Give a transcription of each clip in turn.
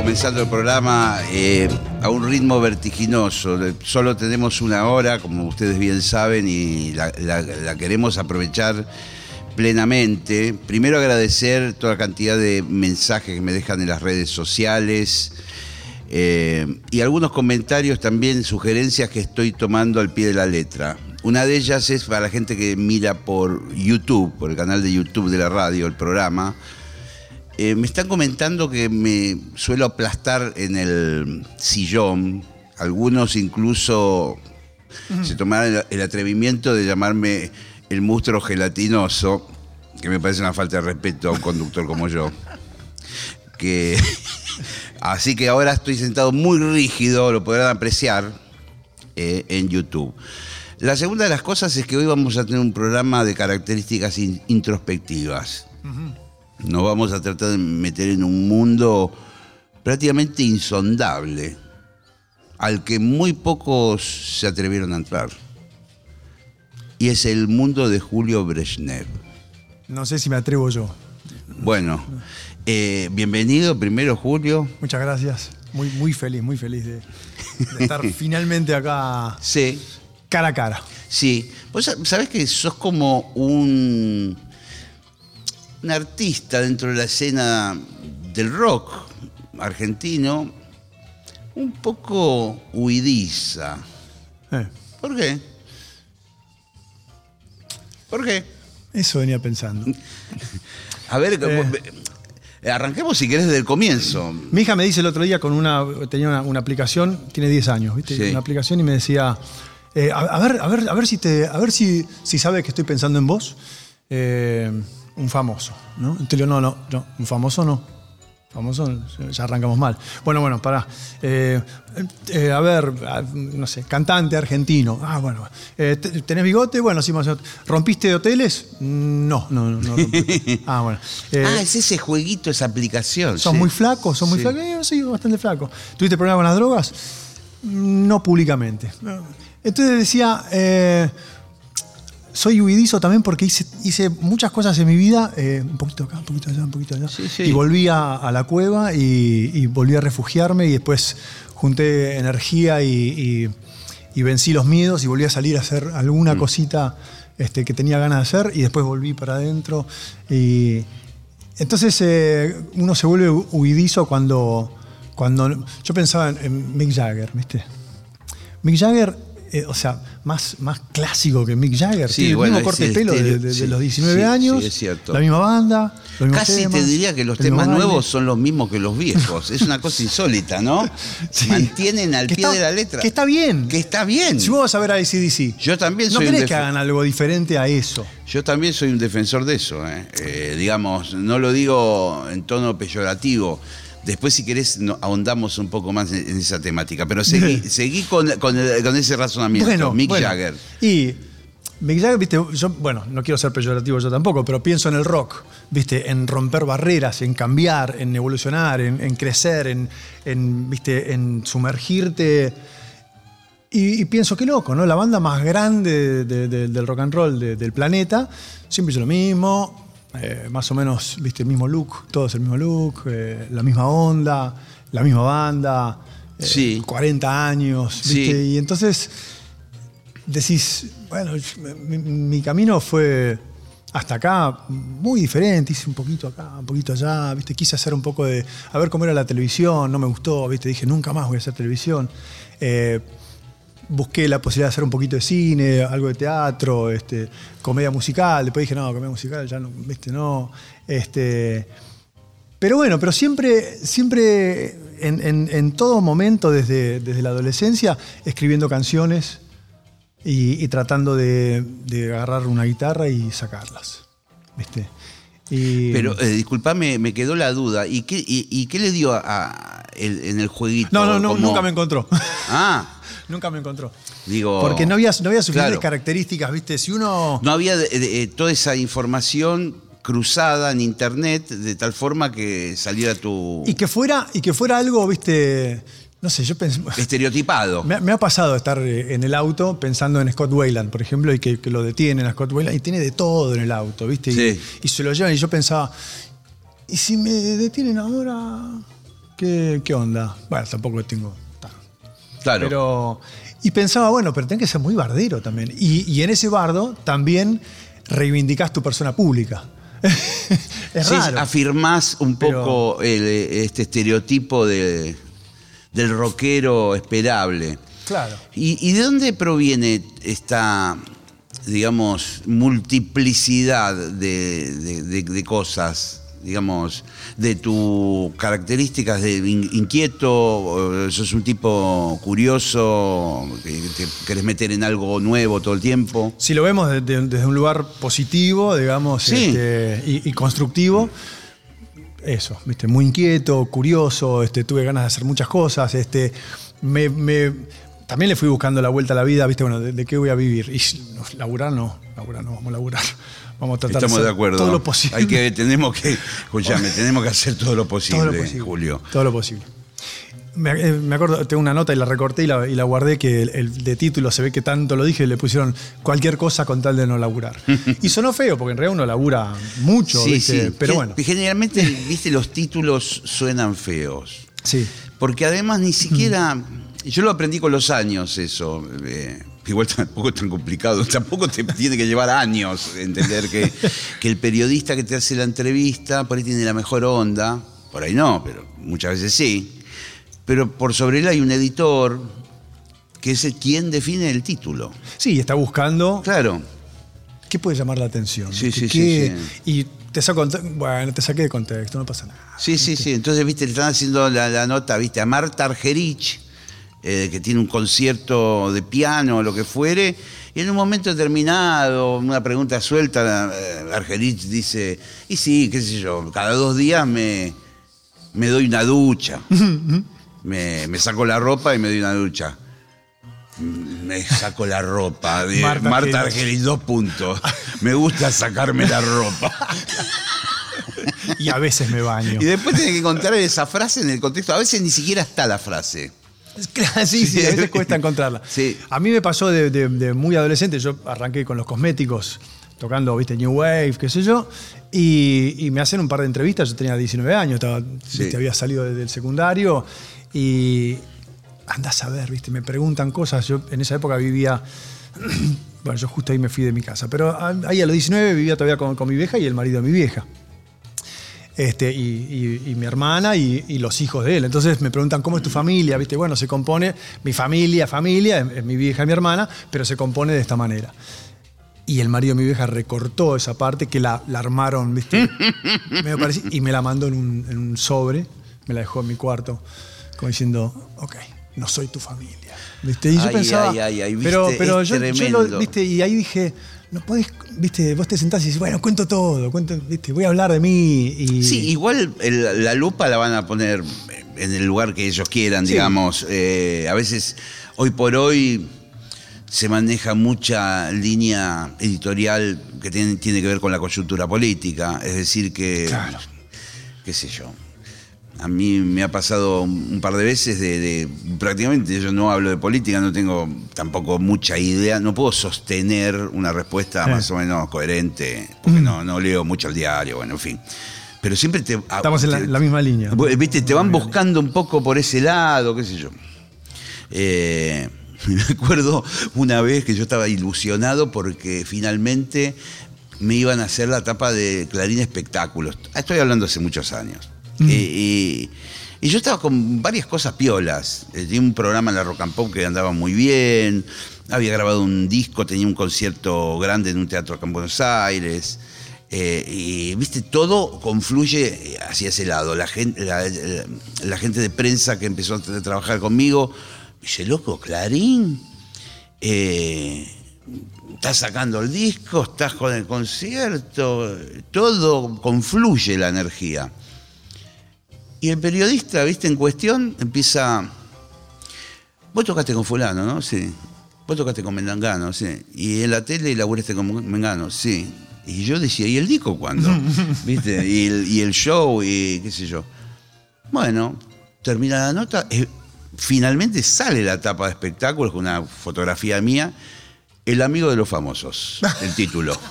Comenzando el programa eh, a un ritmo vertiginoso. Solo tenemos una hora, como ustedes bien saben, y la, queremos aprovechar plenamente. Primero agradecer toda la cantidad de mensajes que me dejan en las redes sociales. eh, y algunos comentarios también, sugerencias que estoy tomando al pie de la letra. Una de ellas es para la gente que mira por YouTube, por el canal de YouTube de la radio, el programa. Eh, me están comentando que me suelo aplastar en el sillón. Algunos incluso se tomaron el, el atrevimiento de llamarme el monstruo gelatinoso, que me parece una falta de respeto a un conductor como yo. Que, así que ahora estoy sentado muy rígido, lo podrán apreciar eh, en YouTube. La segunda de las cosas es que hoy vamos a tener un programa de características in- introspectivas. Nos vamos a tratar de meter en un mundo prácticamente insondable, al que muy pocos se atrevieron a entrar. Y es el mundo de Julio Brezhnev. No sé si me atrevo yo. Bueno, eh, bienvenido primero Julio. Muchas gracias. Muy, muy feliz, muy feliz de, de estar finalmente acá Sí, cara a cara. sí. Vos sab- sabés que sos como un, un artista dentro de la escena del rock argentino, un poco huidiza. Eh, ¿Por qué? ¿Por qué? eso venía pensando. A ver, Eh. arranquemos si querés desde el comienzo. Mi hija me dice el otro día con una. tenía una, una aplicación, tiene 10 años, ¿viste? Sí. Una aplicación y me decía. eh, a, a ver, a ver, a ver si te. A ver si, si sabe que estoy pensando en vos. Eh, un famoso, ¿no? Digo, no, no, no, un famoso no. Famoso, ya arrancamos mal. Bueno, bueno, pará. Eh, eh, a ver, no sé, cantante argentino. Ah, bueno. Eh, te- ¿Tenés bigote? Bueno, sí, más. ¿Rompiste de hoteles? No, no, no. no rompí. ah, bueno. Eh, ah, es ese jueguito, esa aplicación. ¿Sos sí. muy flaco? ¿Sos muy Sí. flaco? Yo soy bastante flaco. ¿Tuviste problemas con las drogas? No públicamente. Entonces decía, soy huidizo también porque hice, hice muchas cosas en mi vida, eh, un poquito acá, un poquito allá, un poquito allá. Sí, sí. Y volví a, a la cueva y, y volví a refugiarme y después junté energía y, y- y vencí los miedos y volví a salir a hacer Mm. alguna cosita este, que tenía ganas de hacer y después volví para adentro. Y, entonces eh, uno se vuelve hu- huidizo cuando, cuando... Yo pensaba en, en Mick Jagger, ¿viste? Mick Jagger, eh, o sea, más, más clásico que Mick Jagger. Sí, Tiene el mismo corte de el pelo de, los 19 sí, años. sí, es cierto. La misma banda. los mismos Casi temas, te diría que los temas nuevos son los mismos que los viejos. Es una cosa insólita, ¿no? Sí. Mantienen al Que pie está- de la letra. Que está bien. Que está bien. Si vos vas a ver a ACDC, Yo también no soy un querés que hagan algo diferente a eso. Yo también soy un defensor de eso. ¿eh? Eh, digamos, no lo digo en tono peyorativo. Después, si querés, no- ahondamos un poco más en, en esa temática. Pero seguí, seguí con, con el- con ese razonamiento. Mick bueno. Jagger. Y Mick Jagger, viste, yo, bueno, no quiero ser peyorativo yo tampoco, pero pienso en el rock, viste, en romper barreras, en cambiar, en evolucionar, en, en crecer, en, en, viste, en sumergirte. Y, y pienso, qué loco, ¿no? La banda más grande de- de- del rock and roll de- del planeta siempre hizo lo mismo, eh, más o menos, viste, el mismo look, todos el mismo look, eh, la misma onda, la misma banda, eh, Sí. 40 años, Sí. viste, y entonces decís, bueno, mi, mi camino fue hasta acá muy diferente, hice un poquito acá, un poquito allá, viste, quise hacer un poco de, a ver cómo era la televisión, no me gustó, viste, dije, nunca más voy a hacer televisión. Busqué la posibilidad de hacer un poquito de cine, algo de teatro, este, comedia musical, después dije, no, comedia musical, ya no, viste, no. Este, pero bueno, pero siempre, siempre en, en- en todo momento, desde, desde la adolescencia, escribiendo canciones y, y tratando de, de agarrar una guitarra y sacarlas. ¿Viste? Y- Pero, eh, disculpame, me quedó la duda. ¿Y qué, y, y qué le dio a, a- el- en el jueguito? No, no, no, Como- nunca me encontró. Ah, nunca me encontró. digo. Porque no había, no había suficientes claro. características, ¿viste? Si uno. No había de- de- toda esa información cruzada en internet de tal forma que saliera tu Y que fuera, y que fuera algo, ¿viste? No sé, yo pensé. estereotipado. Me, ha- me ha pasado estar eh, en el auto pensando en Scott Wayland, por ejemplo, y que, que lo detienen a Scott Wayland y tiene de todo en el auto, ¿viste? Y- Sí. Y, se lo llevan y yo pensaba, ¿y si me detienen ahora? ¿Qué, qué onda? Bueno, tampoco tengo... Claro. Pero, y pensaba, bueno, pero tenés que ser muy bardero también. Y, y en ese bardo también reivindicás tu persona pública. es Sí, raro. afirmás un Pero- poco el, este estereotipo de, del rockero esperable. Claro. ¿Y, y de dónde proviene esta, digamos, multiplicidad de- de cosas? Digamos, de tus características de in- inquieto, sos un tipo curioso, que te querés meter en algo nuevo todo el tiempo. Si lo vemos de- de- desde un lugar positivo, digamos, Sí. este, y, y constructivo, eso, ¿viste? muy inquieto, curioso, este, tuve ganas de hacer muchas cosas, este, me, me- también le fui buscando la vuelta a la vida, ¿viste? Bueno, ¿de, de qué voy a vivir? Y laburar no, laburar no, vamos a laburar. Vamos a tratar Estamos de acuerdo. todo lo posible. Hay que, tenemos que, escuchame, tenemos que hacer todo lo posible, todo lo posible. Julio. Todo lo posible. Me, eh, me acuerdo, tengo una nota y la recorté y la, y la guardé que el, el de título se ve que tanto lo dije, le pusieron cualquier cosa con tal de no laburar. y sonó feo, porque en realidad uno labura mucho, Sí, ¿viste? sí. pero bueno. Generalmente, viste, los títulos suenan feos. Sí. Porque además ni siquiera. Yo lo aprendí con los años, eso. eh, igual tampoco es tan complicado. Tampoco te tiene que llevar años entender que, que el periodista que te hace la entrevista por ahí tiene la mejor onda. Por ahí no, pero muchas veces sí. Pero por sobre él hay un editor que es el quien define el título. Sí, está buscando Claro. qué puede llamar la atención. Sí, sí, sí, ¿Qué- sí. Y te saco, bueno, te saqué de contexto, no pasa nada. Sí, sí, sí. Entonces, viste, le están haciendo la, la nota, viste, a Marta Argerich, eh, que tiene un concierto de piano o lo que fuere, y en un momento determinado, una pregunta suelta, eh, Argerich dice, y sí, qué sé yo, cada dos días me, me doy una ducha. me, me saco la ropa y me doy una ducha. Me saco la ropa. de Marta Marta, dos puntos. Me gusta sacarme la ropa. Y a veces me baño. Y después tiene que encontrar esa frase en el contexto. A veces ni siquiera está la frase. Sí, sí, a veces cuesta encontrarla. Sí. A mí me pasó de, de- de muy adolescente, yo arranqué con los cosméticos, tocando, viste, New Wave, qué sé yo, y, y me hacen un par de entrevistas, yo tenía 19 años, estaba, Sí. viste, había salido desde el secundario, y andás a ver, viste, me preguntan cosas, yo en esa época vivía... Bueno, yo justo ahí me fui de mi casa, pero ahí a los 19 vivía todavía con, con mi vieja y el marido de mi vieja. Este, y, y- y mi hermana y, y los hijos de él. Entonces me preguntan, ¿cómo es tu familia? ¿Viste? Bueno, se compone, mi familia, familia, es, es mi vieja y mi hermana, pero se compone de esta manera. Y el marido de mi vieja recortó esa parte que la, la armaron, ¿viste? Y me la mandó en un, en un sobre, me la dejó en mi cuarto, como diciendo, ok, no soy tu familia. ¿Viste? Y yo Ay, pensaba, ay, ay, ay, pero, ¿viste? pero Es yo, yo lo, ¿viste? Y ahí dije, no podés, ¿viste? Vos te sentás y dices, bueno, cuento todo, cuento, ¿viste? Voy a hablar de mí. Y, Sí, igual el- la lupa la van a poner en el lugar que ellos quieran, Sí. digamos. Eh, a veces, hoy por hoy, se maneja mucha línea editorial que tiene, tiene que ver con la coyuntura política. Es decir, que, Claro. qué sé yo. A mí me ha pasado un par de veces de, de- prácticamente yo no hablo de política, no tengo tampoco mucha idea, no puedo sostener una respuesta Sí. más o menos coherente, porque no, no leo mucho el diario, bueno, en fin. Pero siempre te... Estamos en la, misma línea. Viste, te van buscando un poco por ese lado, qué sé yo. Eh, me acuerdo una vez que yo estaba ilusionado porque finalmente me iban a hacer la tapa de Clarín Espectáculos. Estoy hablando hace muchos años. Mm. Eh, y, y yo estaba con varias cosas piolas. Eh, Tenía un programa en la Rock and Pop que andaba muy bien. Había grabado un disco, tenía un concierto grande en un teatro acá en Buenos Aires. Eh, y viste, todo confluye hacia ese lado. La gente, la, gente de prensa que empezó a tra- trabajar conmigo, dice, loco, Clarín, estás sacando el disco, estás con el concierto, todo confluye la energía. Y el periodista, viste, en cuestión, empieza. Vos tocaste con fulano, ¿no? Sí. Vos tocaste con Mendangano, sí. Y en la tele laburaste con Mengano, sí. Y yo decía, ¿y el disco cuándo? ¿Viste? Y el, y el show, y qué sé yo. Bueno, termina la nota. eh, finalmente sale la tapa de espectáculos con una fotografía mía. El amigo de los famosos, el título.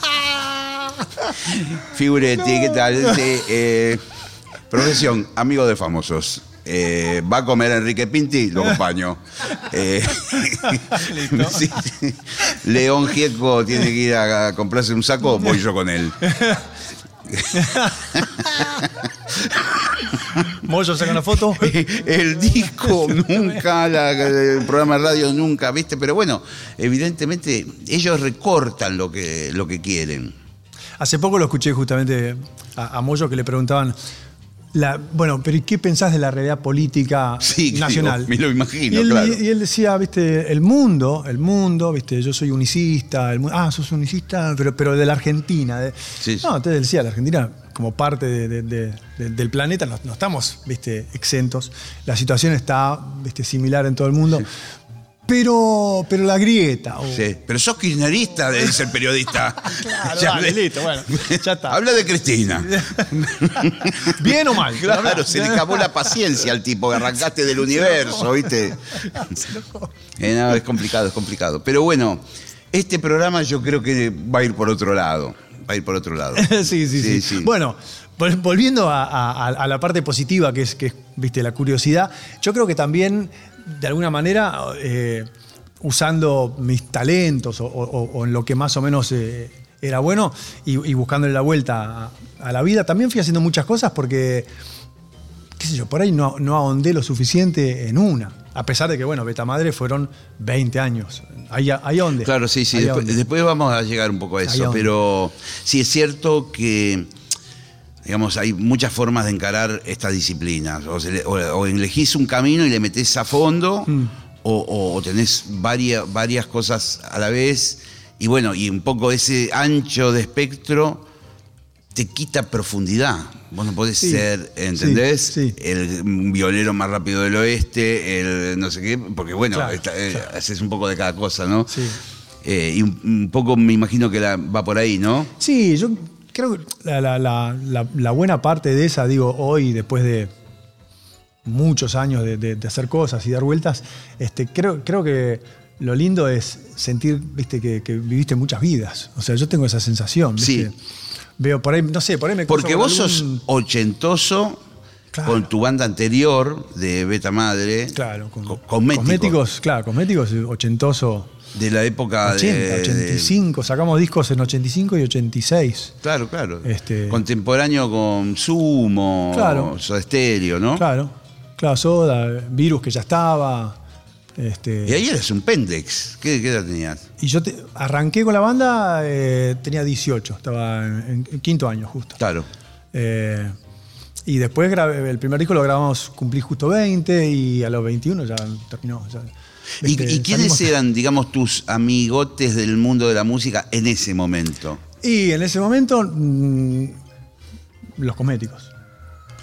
Figurete, ¿qué tal? Sí, eh, profesión, amigo de famosos. Eh, va a comer Enrique Pinti, lo acompaño. Eh, sí, sí. León Gieco tiene que ir a, comprarse un saco, voy yo con él. Moyo saca una foto. El disco nunca, la- el programa de radio nunca, ¿viste? Pero bueno, evidentemente ellos recortan lo que, lo que quieren. Hace poco lo escuché justamente a, a Moyo que le preguntaban, la, bueno, pero ¿y qué pensás de la realidad política Sí, nacional? digo, me lo imagino, y él, claro. y él decía, viste, el mundo, el mundo, viste, yo soy unicista, el ah, sos unicista, pero, pero de la Argentina. de- Sí, sí. No, entonces decía, la Argentina como parte de- del planeta no, no estamos, viste, exentos. La situación está, viste, similar en todo el mundo. Pero, pero la grieta. o- Sí. Pero sos kirchnerista, dice el periodista. Claro, Ya dale, ves. listo, bueno, ya está. Habla de Cristina. ¿Bien o mal? Claro, se le acabó la paciencia al tipo, arrancaste del universo, ¿viste? Eh, no, es complicado, es complicado. Pero bueno, este programa yo creo que va a ir por otro lado. Va a ir por otro lado. sí, sí, sí, Bueno, vol- volviendo a, a- a la parte positiva, que es, que es, viste, la curiosidad, yo creo que también, de alguna manera, eh, usando mis talentos o, o- o en lo que más o menos eh, era bueno y, y buscándole la vuelta a, a la vida, también fui haciendo muchas cosas porque, qué sé yo, por ahí no, no ahondé lo suficiente en una. A pesar de que, bueno, Beta Madre fueron 20 años. Ahí, ahí. Claro, sí, sí. Después, vamos a llegar un poco a eso. Pero sí es cierto que, digamos, hay muchas formas de encarar estas disciplinas. O, se le- o- o elegís un camino y le metés a fondo, Mm. o, tenés varias, varias cosas a la vez. Y bueno, y un poco ese ancho de espectro te quita profundidad. Vos no podés Sí, ser, ¿entendés? sí, sí. El violero más rápido del oeste, el no sé qué, porque bueno, Claro, está- eh, claro. haces un poco de cada cosa, ¿no? Sí. Eh, y un, un poco me imagino que la- va por ahí, ¿no? Sí, yo creo que la, la- la- la- la buena parte de esa, digo, hoy, después de muchos años de, de- de hacer cosas y dar vueltas, este, creo, creo que lo lindo es sentir, viste, que, que viviste muchas vidas. O sea, yo tengo esa sensación, ¿viste? Sí. Veo por ahí, no sé, por ahí me Porque vos sos ochentoso Claro. con tu banda anterior de Beta Madre. Claro, con, co- cosmético, cosméticos, claro, cosméticos, ochentoso. De la época 80, de, de- 85, sacamos discos en 85 y 86. Claro, claro. Este- Contemporáneo con Sumo, Claro. Soda Stereo, ¿no? Claro, claro, Soda, Virus que ya estaba. Este, Y ahí eres un pendex. ¿Qué, qué edad tenías? Y yo te- arranqué con la banda, eh, tenía 18, estaba en, en quinto año justo. Claro. Eh, y después grabé, el primer disco lo grabamos, cumplí justo 20 y a los 21 ya terminó. ya, ¿Y, este, y quiénes eran, digamos, tus amigotes del mundo de la música en ese momento? Y en ese momento, mm, los cosméticos.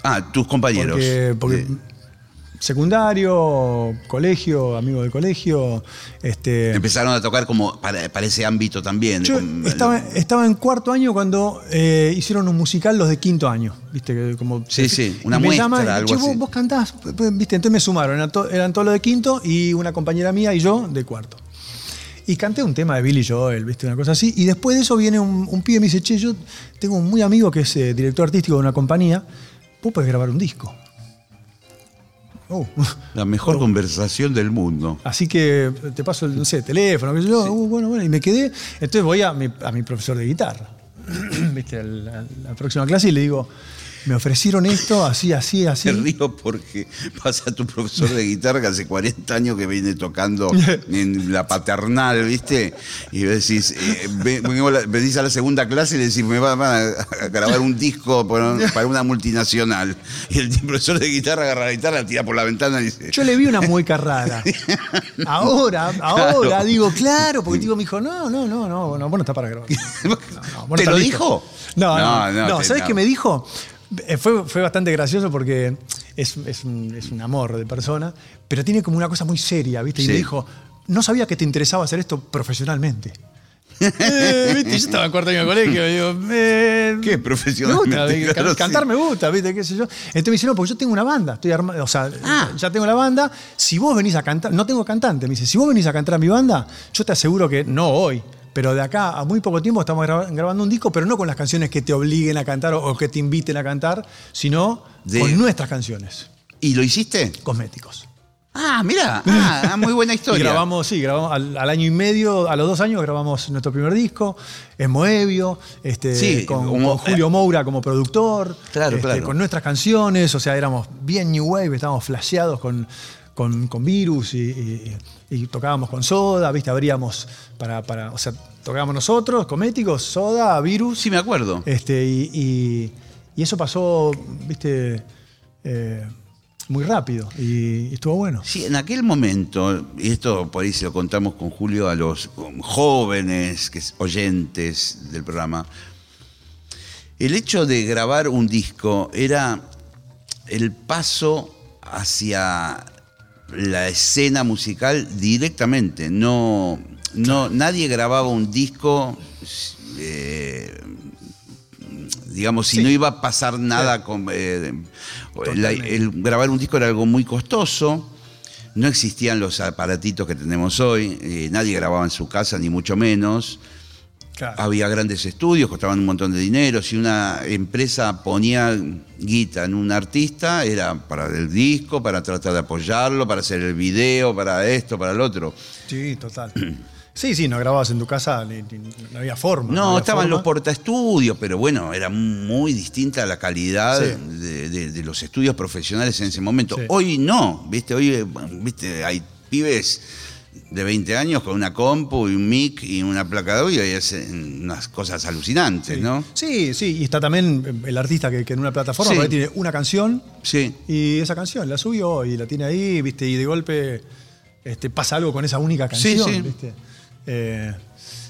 Ah, tus compañeros. Porque, porque Eh, secundario, colegio, amigo del colegio. Este, empezaron a tocar como para, para ese ámbito también. Yo estaba, estaba en cuarto año cuando eh, hicieron un musical los de quinto año, ¿viste? Que Como, Sí, sí, una muestra, llaman, algo "Che, vos, así". vos cantás, ¿viste? Entonces me sumaron, eran, to- eran todos los de quinto y una compañera mía y yo de cuarto. Y canté un tema de Billy Joel, ¿viste? Una cosa así. Y después de eso viene un, un pibe y me dice, che, yo tengo un muy amigo que es eh, director artístico de una compañía, vos podés grabar un disco. Oh. La mejor conversación del mundo. Así que te paso el no sé, teléfono, yo. Uh, bueno, bueno, y me quedé. Entonces voy a mi, a mi profesor de guitarra, ¿viste? A la, a la próxima clase y le digo, me ofrecieron esto, así, así, así. Me río porque pasa tu profesor de guitarra que hace 40 años que viene tocando en la paternal, ¿viste? Y decís, eh, venís a la segunda clase y le decís, me van a, grabar un disco para, una multinacional. Y el profesor de guitarra agarra la guitarra, la tira por la ventana y dice, Yo le vi una mueca rara. Ahora, ahora, Claro. digo, claro, porque el tipo me dijo, no, no, no, no, no, vos no estás para grabar. No, no, vos no ¿Te lo listo. dijo? No, no, No, no. ¿Sabes qué me dijo? Eh, Fue, fue bastante gracioso porque es, es un, es un amor de persona, pero tiene como una cosa muy seria, ¿viste? Y Sí. me dijo, no sabía que te interesaba hacer esto profesionalmente. Eh, ¿viste? Yo estaba en cuarto año de colegio y digo, eh, ¿Qué? me Profesionalmente, gusta, claro, Can- cantar sí. me gusta, ¿viste? ¿Qué sé yo? Entonces me dice, no, porque yo tengo una banda, estoy armando, o sea, Ah. ya tengo la banda, si vos venís a cantar, no tengo cantante, me dice, si vos venís a cantar a mi banda, yo te aseguro que no hoy, pero de acá a muy poco tiempo estamos graba- grabando un disco, pero no con las canciones que te obliguen a cantar o, que te inviten a cantar, sino De- con nuestras canciones, ¿Y lo hiciste? cosméticos. Ah, mira, ah, muy buena Y historia. grabamos, sí, grabamos al, al año y medio, a los dos años grabamos nuestro primer disco, en Moebio, este, Sí, con, como- con Julio Moura como productor, Claro, este, claro. con nuestras canciones, o sea, éramos bien New Wave, estábamos flasheados con, con, con Virus y, y- y tocábamos con Soda, ¿viste? Abríamos para, para, o sea, tocábamos nosotros, Cométicos, Soda, Virus. Sí, me acuerdo. Este, y, y- y eso pasó, viste, Eh, muy rápido y, y estuvo bueno. Sí, en aquel momento, y esto por ahí se lo contamos con Julio a los jóvenes que, oyentes del programa, el hecho de grabar un disco era el paso hacia la escena musical directamente. No, no, nadie grababa un disco, eh, digamos, si Sí. no iba a pasar nada con... eh, la- el grabar un disco era algo muy costoso. No existían los aparatitos que tenemos hoy, eh, nadie grababa en su casa, ni mucho menos. Claro. Había grandes estudios, costaban un montón de dinero. Si una empresa ponía guita en un artista, era para el disco, para tratar de apoyarlo, para hacer el video, para esto, para el otro. Sí, total. Sí, sí, no grababas en tu casa, no había forma. No, había estaban forma. los portaestudios, pero bueno, era muy distinta la calidad Sí. de, de- de los estudios profesionales en ese momento. Sí. Hoy no, ¿viste? Hoy, eh, ¿viste? Hay pibes de 20 años con una compu y un mic y una placa de audio y hacen unas cosas alucinantes, Sí. ¿no? Sí, sí, y está también el artista que, que en una plataforma Sí. tiene una canción Sí. y esa canción la subió y la tiene ahí, ¿viste? Y de golpe este, pasa algo con esa única canción, sí. ¿viste? Eh,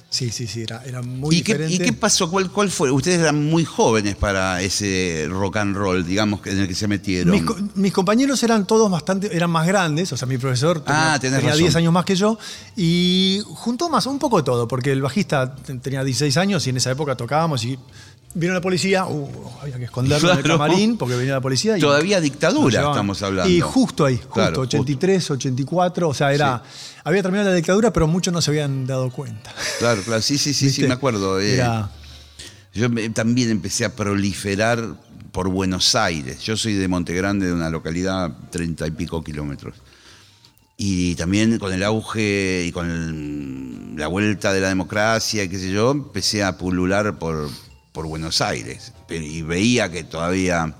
sí, sí, sí, era, era muy ¿Y qué, y qué pasó? ¿Cuál, ¿Cuál fue? Ustedes eran muy jóvenes para ese rock and roll, digamos, en el que se metieron. Mis, co- mis compañeros eran todos bastante, eran más grandes, o sea, mi profesor tenía, Ah, tenía razón. 10 años más que yo, y juntó más, un poco todo, porque el bajista te- tenía 16 años y en esa época tocábamos y vino la policía, uh, había que esconderlo en el Claro. camarín porque venía la policía. Y Todavía nos dictadura llevaban. estamos hablando. Y justo ahí, justo, Claro, justo. 83, 84, o sea, era, había terminado la dictadura, pero muchos no se habían dado cuenta. Claro, claro, sí, sí, sí, sí, ¿Viste? me acuerdo. eh. Era- Yo me- también empecé a proliferar por Buenos Aires. Yo soy de Monte Grande, de una localidad treinta y pico kilómetros. Y también con el auge y con el- la vuelta de la democracia, qué sé yo, empecé a pulular por, por Buenos Aires. Y veía que todavía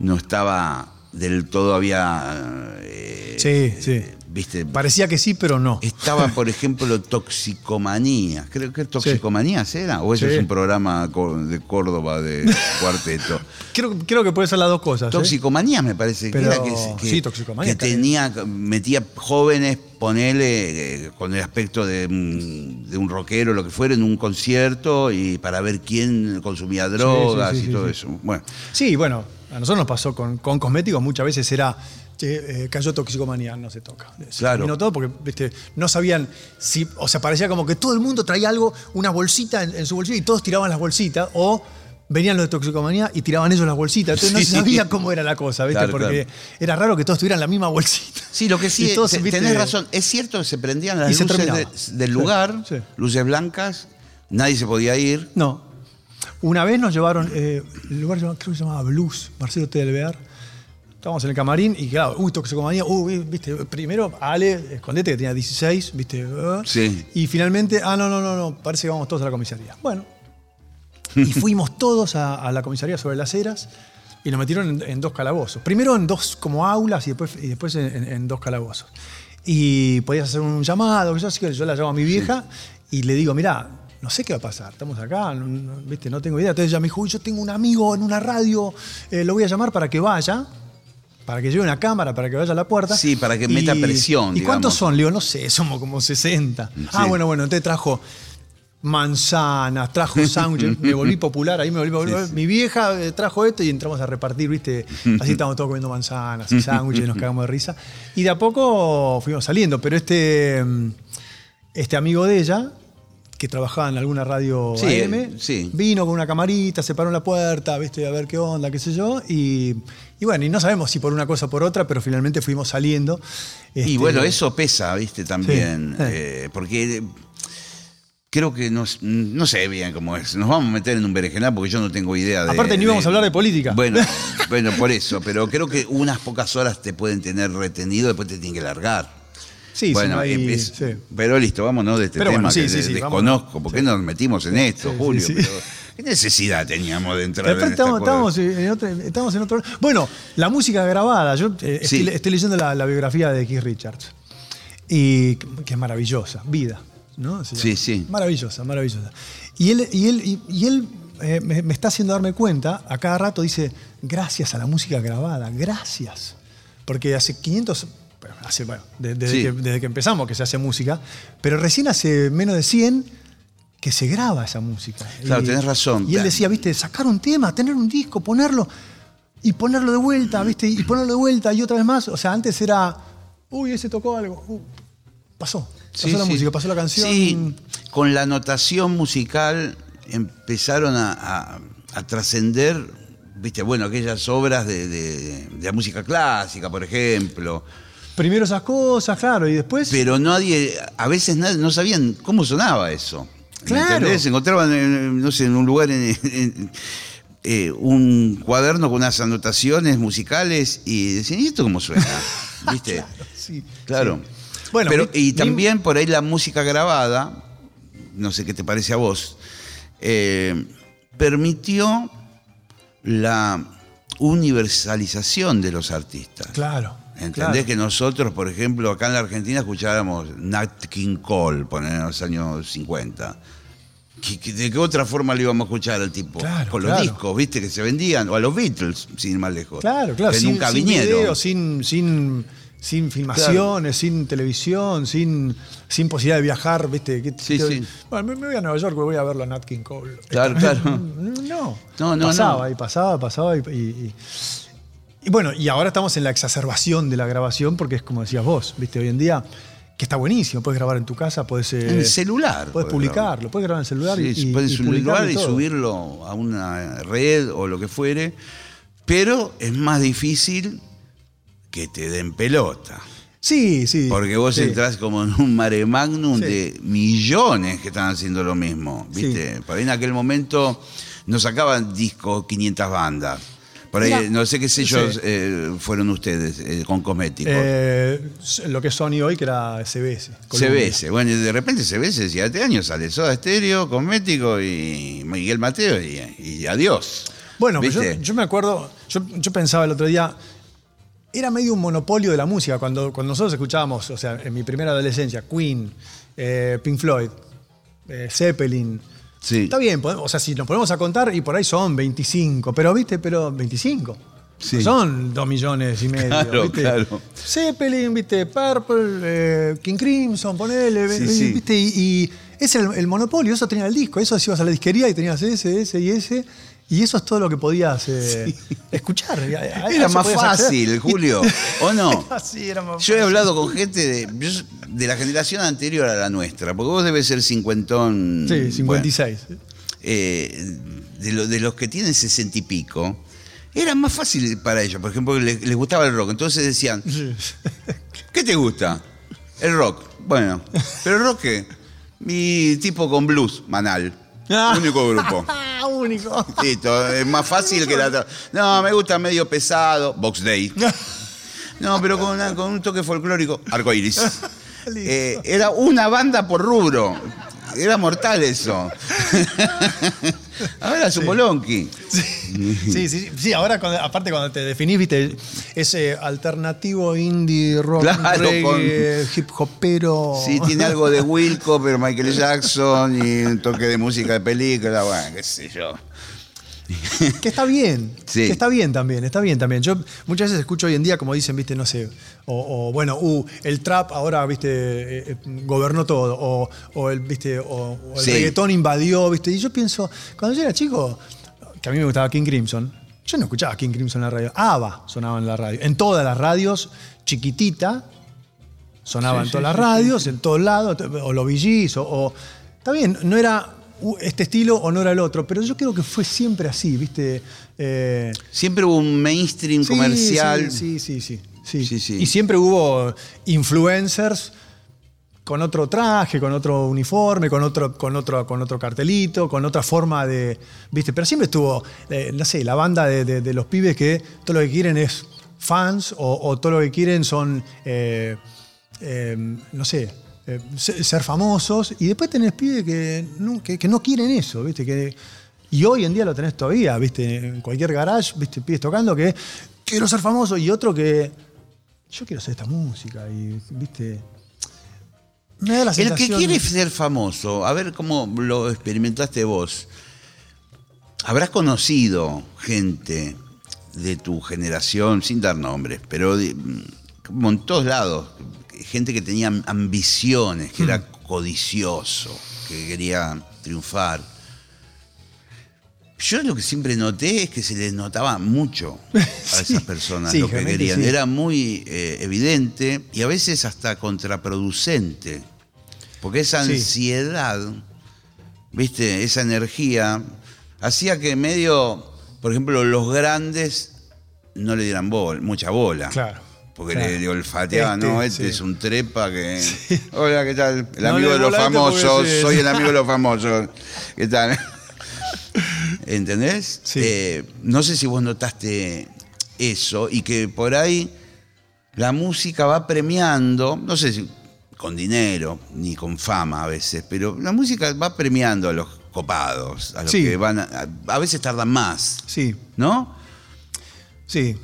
no estaba del todo, había... eh, Sí, sí. ¿Viste? Parecía que sí, pero no. Estaba, por ejemplo, Toxicomanía. Creo que Toxicomanías era. O eso Sí. es un programa de Córdoba de cuarteto. Creo, creo que puede ser las dos cosas. ¿eh? Toxicomanías me parece Pero- que era que, que- sí, Toxicomanía, que tenía, metía jóvenes, ponele, eh, con el aspecto de, de un rockero, lo que fuera, en un concierto y para ver quién consumía drogas sí, y todo eso. Bueno, Sí, bueno, a nosotros nos pasó con, con cosméticos, muchas veces era, che, eh, cayó toxicomanía, no se toca. Se Claro. terminó todo porque viste, no sabían si, o sea, parecía como que todo el mundo traía algo, una bolsita en, en su bolsillo y todos tiraban las bolsitas, o venían los de toxicomanía y tiraban ellos las bolsitas. Entonces no Sí. se sabía cómo era la cosa, ¿viste? Claro, porque claro. era raro que todos tuvieran la misma bolsita. Sí, lo que sí, todos, tenés razón, es cierto que se prendían las luces de- del lugar, Sí, sí. luces blancas, nadie se podía ir. No. Una vez nos llevaron, eh, el lugar creo que se llamaba Blues, Marcelo Telvear. Estábamos en el camarín y claro, uy, toxicomanía, uy, viste, primero Ale, escondete que tenía 16, viste. eh, Sí. Y finalmente, ah, no, no, no, no, parece que vamos todos a la comisaría. Bueno. Y fuimos todos a, a la comisaría sobre las eras y nos metieron en, en dos calabozos. Primero en dos como aulas y después, y después en, en- en dos calabozos. Y podías hacer un llamado, que yo, así que yo la llamo a mi vieja y le digo, mirá, no sé qué va a pasar, estamos acá, no, no- ¿viste? no tengo idea. Entonces ella me dijo, "Uy, yo tengo un amigo en una radio, eh, lo voy a llamar para que vaya, para que lleve una cámara, para que vaya a la puerta. Sí, para que meta presión, ¿Y cuántos son? Le digo, no sé, somos como 60. Ah, bueno, bueno, entonces trajo manzanas, trajo sándwiches, me volví popular, ahí me volví popular. Mi vieja eh, trajo esto y entramos a repartir, ¿viste? Así estábamos todos comiendo manzanas y sándwiches, nos cagamos de risa. Y de a poco fuimos saliendo, pero este, mm, este amigo de ella, que trabajaba en alguna radio Sí, AM, sí. vino con una camarita, se paró en la puerta, ¿viste? A ver qué onda, qué sé yo. Y, y bueno, y no sabemos si por una cosa o por otra, pero finalmente fuimos saliendo. Y Este, bueno, eso pesa, viste, también. Sí. eh, porque creo que nos, no sé bien cómo es. Nos vamos a meter en un berenjenal porque yo no tengo idea de. Aparte, ni íbamos a hablar de política. Bueno, bueno, por eso. Pero creo que unas pocas horas te pueden tener retenido, después te tienen que largar. Sí, sí, bueno, es- sí. pero listo, vámonos de este Pero tema bueno, sí, que sí, de- sí, desconozco. ¿Por qué nos metimos en esto, Sí, Julio? sí, sí. Pero, ¿Qué necesidad teníamos de entrar en esta estamos, estamos en otro, estamos en otro- Bueno, la música grabada. Yo eh, Sí. estoy, estoy leyendo la, la biografía de Keith Richards. Y que es maravillosa. Vida. ¿no? Sí, sí. Maravillosa, maravillosa. Y él, y él, y, y él eh, me, me está haciendo darme cuenta, a cada rato dice, gracias a la música grabada, gracias. Porque hace 500, bueno, hace, bueno, de- desde, Sí. que, desde que empezamos que se hace música, pero recién hace menos de 100 que se graba esa música. Claro, tenés razón. Y él decía, viste, sacar un tema, tener un disco, ponerlo y ponerlo de vuelta, viste, y ponerlo de vuelta y otra vez más. O sea, antes era, uy, ese tocó algo, uh, pasó. Pasó Sí, la sí. música, pasó la canción. Sí, con la notación musical empezaron a, a- a trascender, viste, bueno, aquellas obras de, de- de la música clásica, por ejemplo. Primero esas cosas, claro, y después. Pero nadie, a veces no sabían cómo sonaba eso. ¿Me Claro. entendés? Se encontraban, en, no sé, en un lugar, en, en- eh, un cuaderno con unas anotaciones musicales y decían, ¿y esto cómo suena? ¿Viste? sí, Claro. sí. Bueno, Pero, mi- y mi- también por ahí la música grabada, no sé qué te parece a vos, eh, permitió la universalización de los artistas. Claro. ¿Entendés claro. que nosotros, por ejemplo, acá en la Argentina escuchábamos Nat King Cole, poner en los años 50? ¿Qué- qué- ¿De qué otra forma le íbamos a escuchar al tipo? Claro, Con los claro. discos, viste, que se vendían, o a los Beatles, sin ir más lejos. Claro, claro. Que sin, nunca sin vinieron. video, sin, sin, sin filmaciones, sin televisión, sin, sin posibilidad de viajar, ¿viste? ¿Qué- Sí, qué- sí. Bueno, me, voy a Nueva York, voy a verlo a Nat King Cole. Claro, claro. No. No, no, pasaba no. y pasaba, pasaba y, y- y- y bueno, y ahora estamos en la exacerbación de la grabación porque es como decías vos, ¿viste? Hoy en día, que está buenísimo, puedes grabar en tu casa, puedes... eh, En el celular. Puedes publicarlo, puedes grabar en el celular y, Sí, y, puedes publicarlo y subirlo a una red o lo que fuere, pero es más difícil que te den pelota. Sí, sí. Porque vos sí. entrás como en un mare magnum Sí. de millones que están haciendo lo mismo. ¿Viste? Por ahí en aquel momento nos sacaban discos 500 bandas. Por ahí, Mirá, no sé qué sellos sí. eh, fueron ustedes eh, con cosméticos. Eh, lo que es Sony hoy, que era CBS. CBS. Bueno, y de repente CBS decía, este año sale Soda Estéreo, Cosmético y Miguel Mateo y, y adiós. Bueno, yo, yo me acuerdo, yo, yo pensaba el otro día, era medio un monopolio de la música. Cuando, cuando nosotros escuchábamos, o sea, en mi primera adolescencia, Queen, Pink Floyd, Zeppelin. Sí. Está bien, podemos- o sea, si nos ponemos a contar, y por ahí son 25, pero viste, pero 25. Sí. No Son 2 millones y medio. Claro, ¿viste? claro. Zeppelin, viste, Purple, eh, King Crimson, ponele, Sí, eh, sí. viste, y, y ese era el, el monopolio, eso tenía el disco, eso si ibas a la disquería y tenías ese, ese y ese, y eso es todo lo que podías eh, escuchar. A- a- a Era más acceder. fácil, Julio, ¿o no? Así era más Yo he hablado con gente de, yo- de la generación anterior a la nuestra, porque vos debes ser cincuentón. Sí, 56. bueno, eh, de, lo- de los que tienen sesenta y pico, era más fácil para ellos. Por ejemplo, les, les gustaba el rock. Entonces decían, Sí. ¿qué te gusta? El rock. Bueno, ¿pero el rock qué? Mi tipo con blues, Manal. Único grupo. Único. Listo, es más fácil que la. No, me gusta medio pesado, Box Day. No, pero con, una- con un toque folclórico, Arcoiris. Eh, era una banda por rubro. Era mortal eso. Ahora es un bolonqui. Sí, sí, sí, sí, ahora cuando- aparte cuando te definís, viste, ese alternativo indie rock, Claro, reggae, hip hopero. Sí, tiene algo de Wilco, pero Michael Jackson y un toque de música de película, bueno, qué sé yo. que está bien, Sí. que está bien también, está bien también. Yo muchas veces escucho hoy en día como dicen, viste, no sé, o, o, bueno, uh, el trap ahora, viste, eh, eh, gobernó todo, o, o el, viste, o, o el Sí. reggaetón invadió, viste. Y yo pienso, cuando yo era chico, que a mí me gustaba King Crimson, yo no escuchaba King Crimson en la radio, ABBA sonaba en la radio, en todas las radios, chiquitita, sonaba Sí, en todas sí, las sí, radios, en todos lados, o los VGs, o, o- Está bien, no era este estilo o no era el otro, pero yo creo que fue siempre así, ¿viste? Eh, Siempre hubo un mainstream sí, comercial. Sí, sí, sí, sí, Sí, sí. Y siempre hubo influencers con otro traje, con otro uniforme, con otro, con otro, con otro cartelito, con otra forma de. ¿Viste? Pero siempre estuvo, eh, no sé, la banda de, de- de los pibes que todo lo que quieren es fans o, o todo lo que quieren son. eh, no sé. Eh, se- ser famosos y después tenés pibes que no, que, que no quieren eso, ¿viste? Que, y hoy en día lo tenés todavía, ¿viste? En cualquier garage, ¿viste? Pibes tocando que quiero ser famoso y otro que yo quiero hacer esta música y, ¿viste? Me da la El que quiere ser famoso, a ver cómo lo experimentaste vos. Habrás conocido gente de tu generación, sin dar nombres, pero de- como en todos lados, gente que tenía ambiciones, que era codicioso, que quería triunfar. Yo lo que siempre noté es que se les notaba mucho a esas personas sí, lo que querían. sí. Era muy eh, evidente y a veces hasta contraproducente. Porque esa Sí. ansiedad, ¿viste? Esa energía hacía que medio, por ejemplo, los grandes no le dieran bol- mucha bola. Claro, Porque claro. le, le olfateaban, Este, no, este sí. es un trepa que. Hola, ¿qué tal? El No amigo de los este famosos, sí. soy el amigo de los famosos. ¿Qué tal? ¿Entendés? Eh, no sé si vos notaste eso y que por ahí la música va premiando, no sé si con dinero ni con fama a veces, pero la música va premiando a los copados, a los Sí. que van a, a veces tardan más, Sí, ¿no? sí.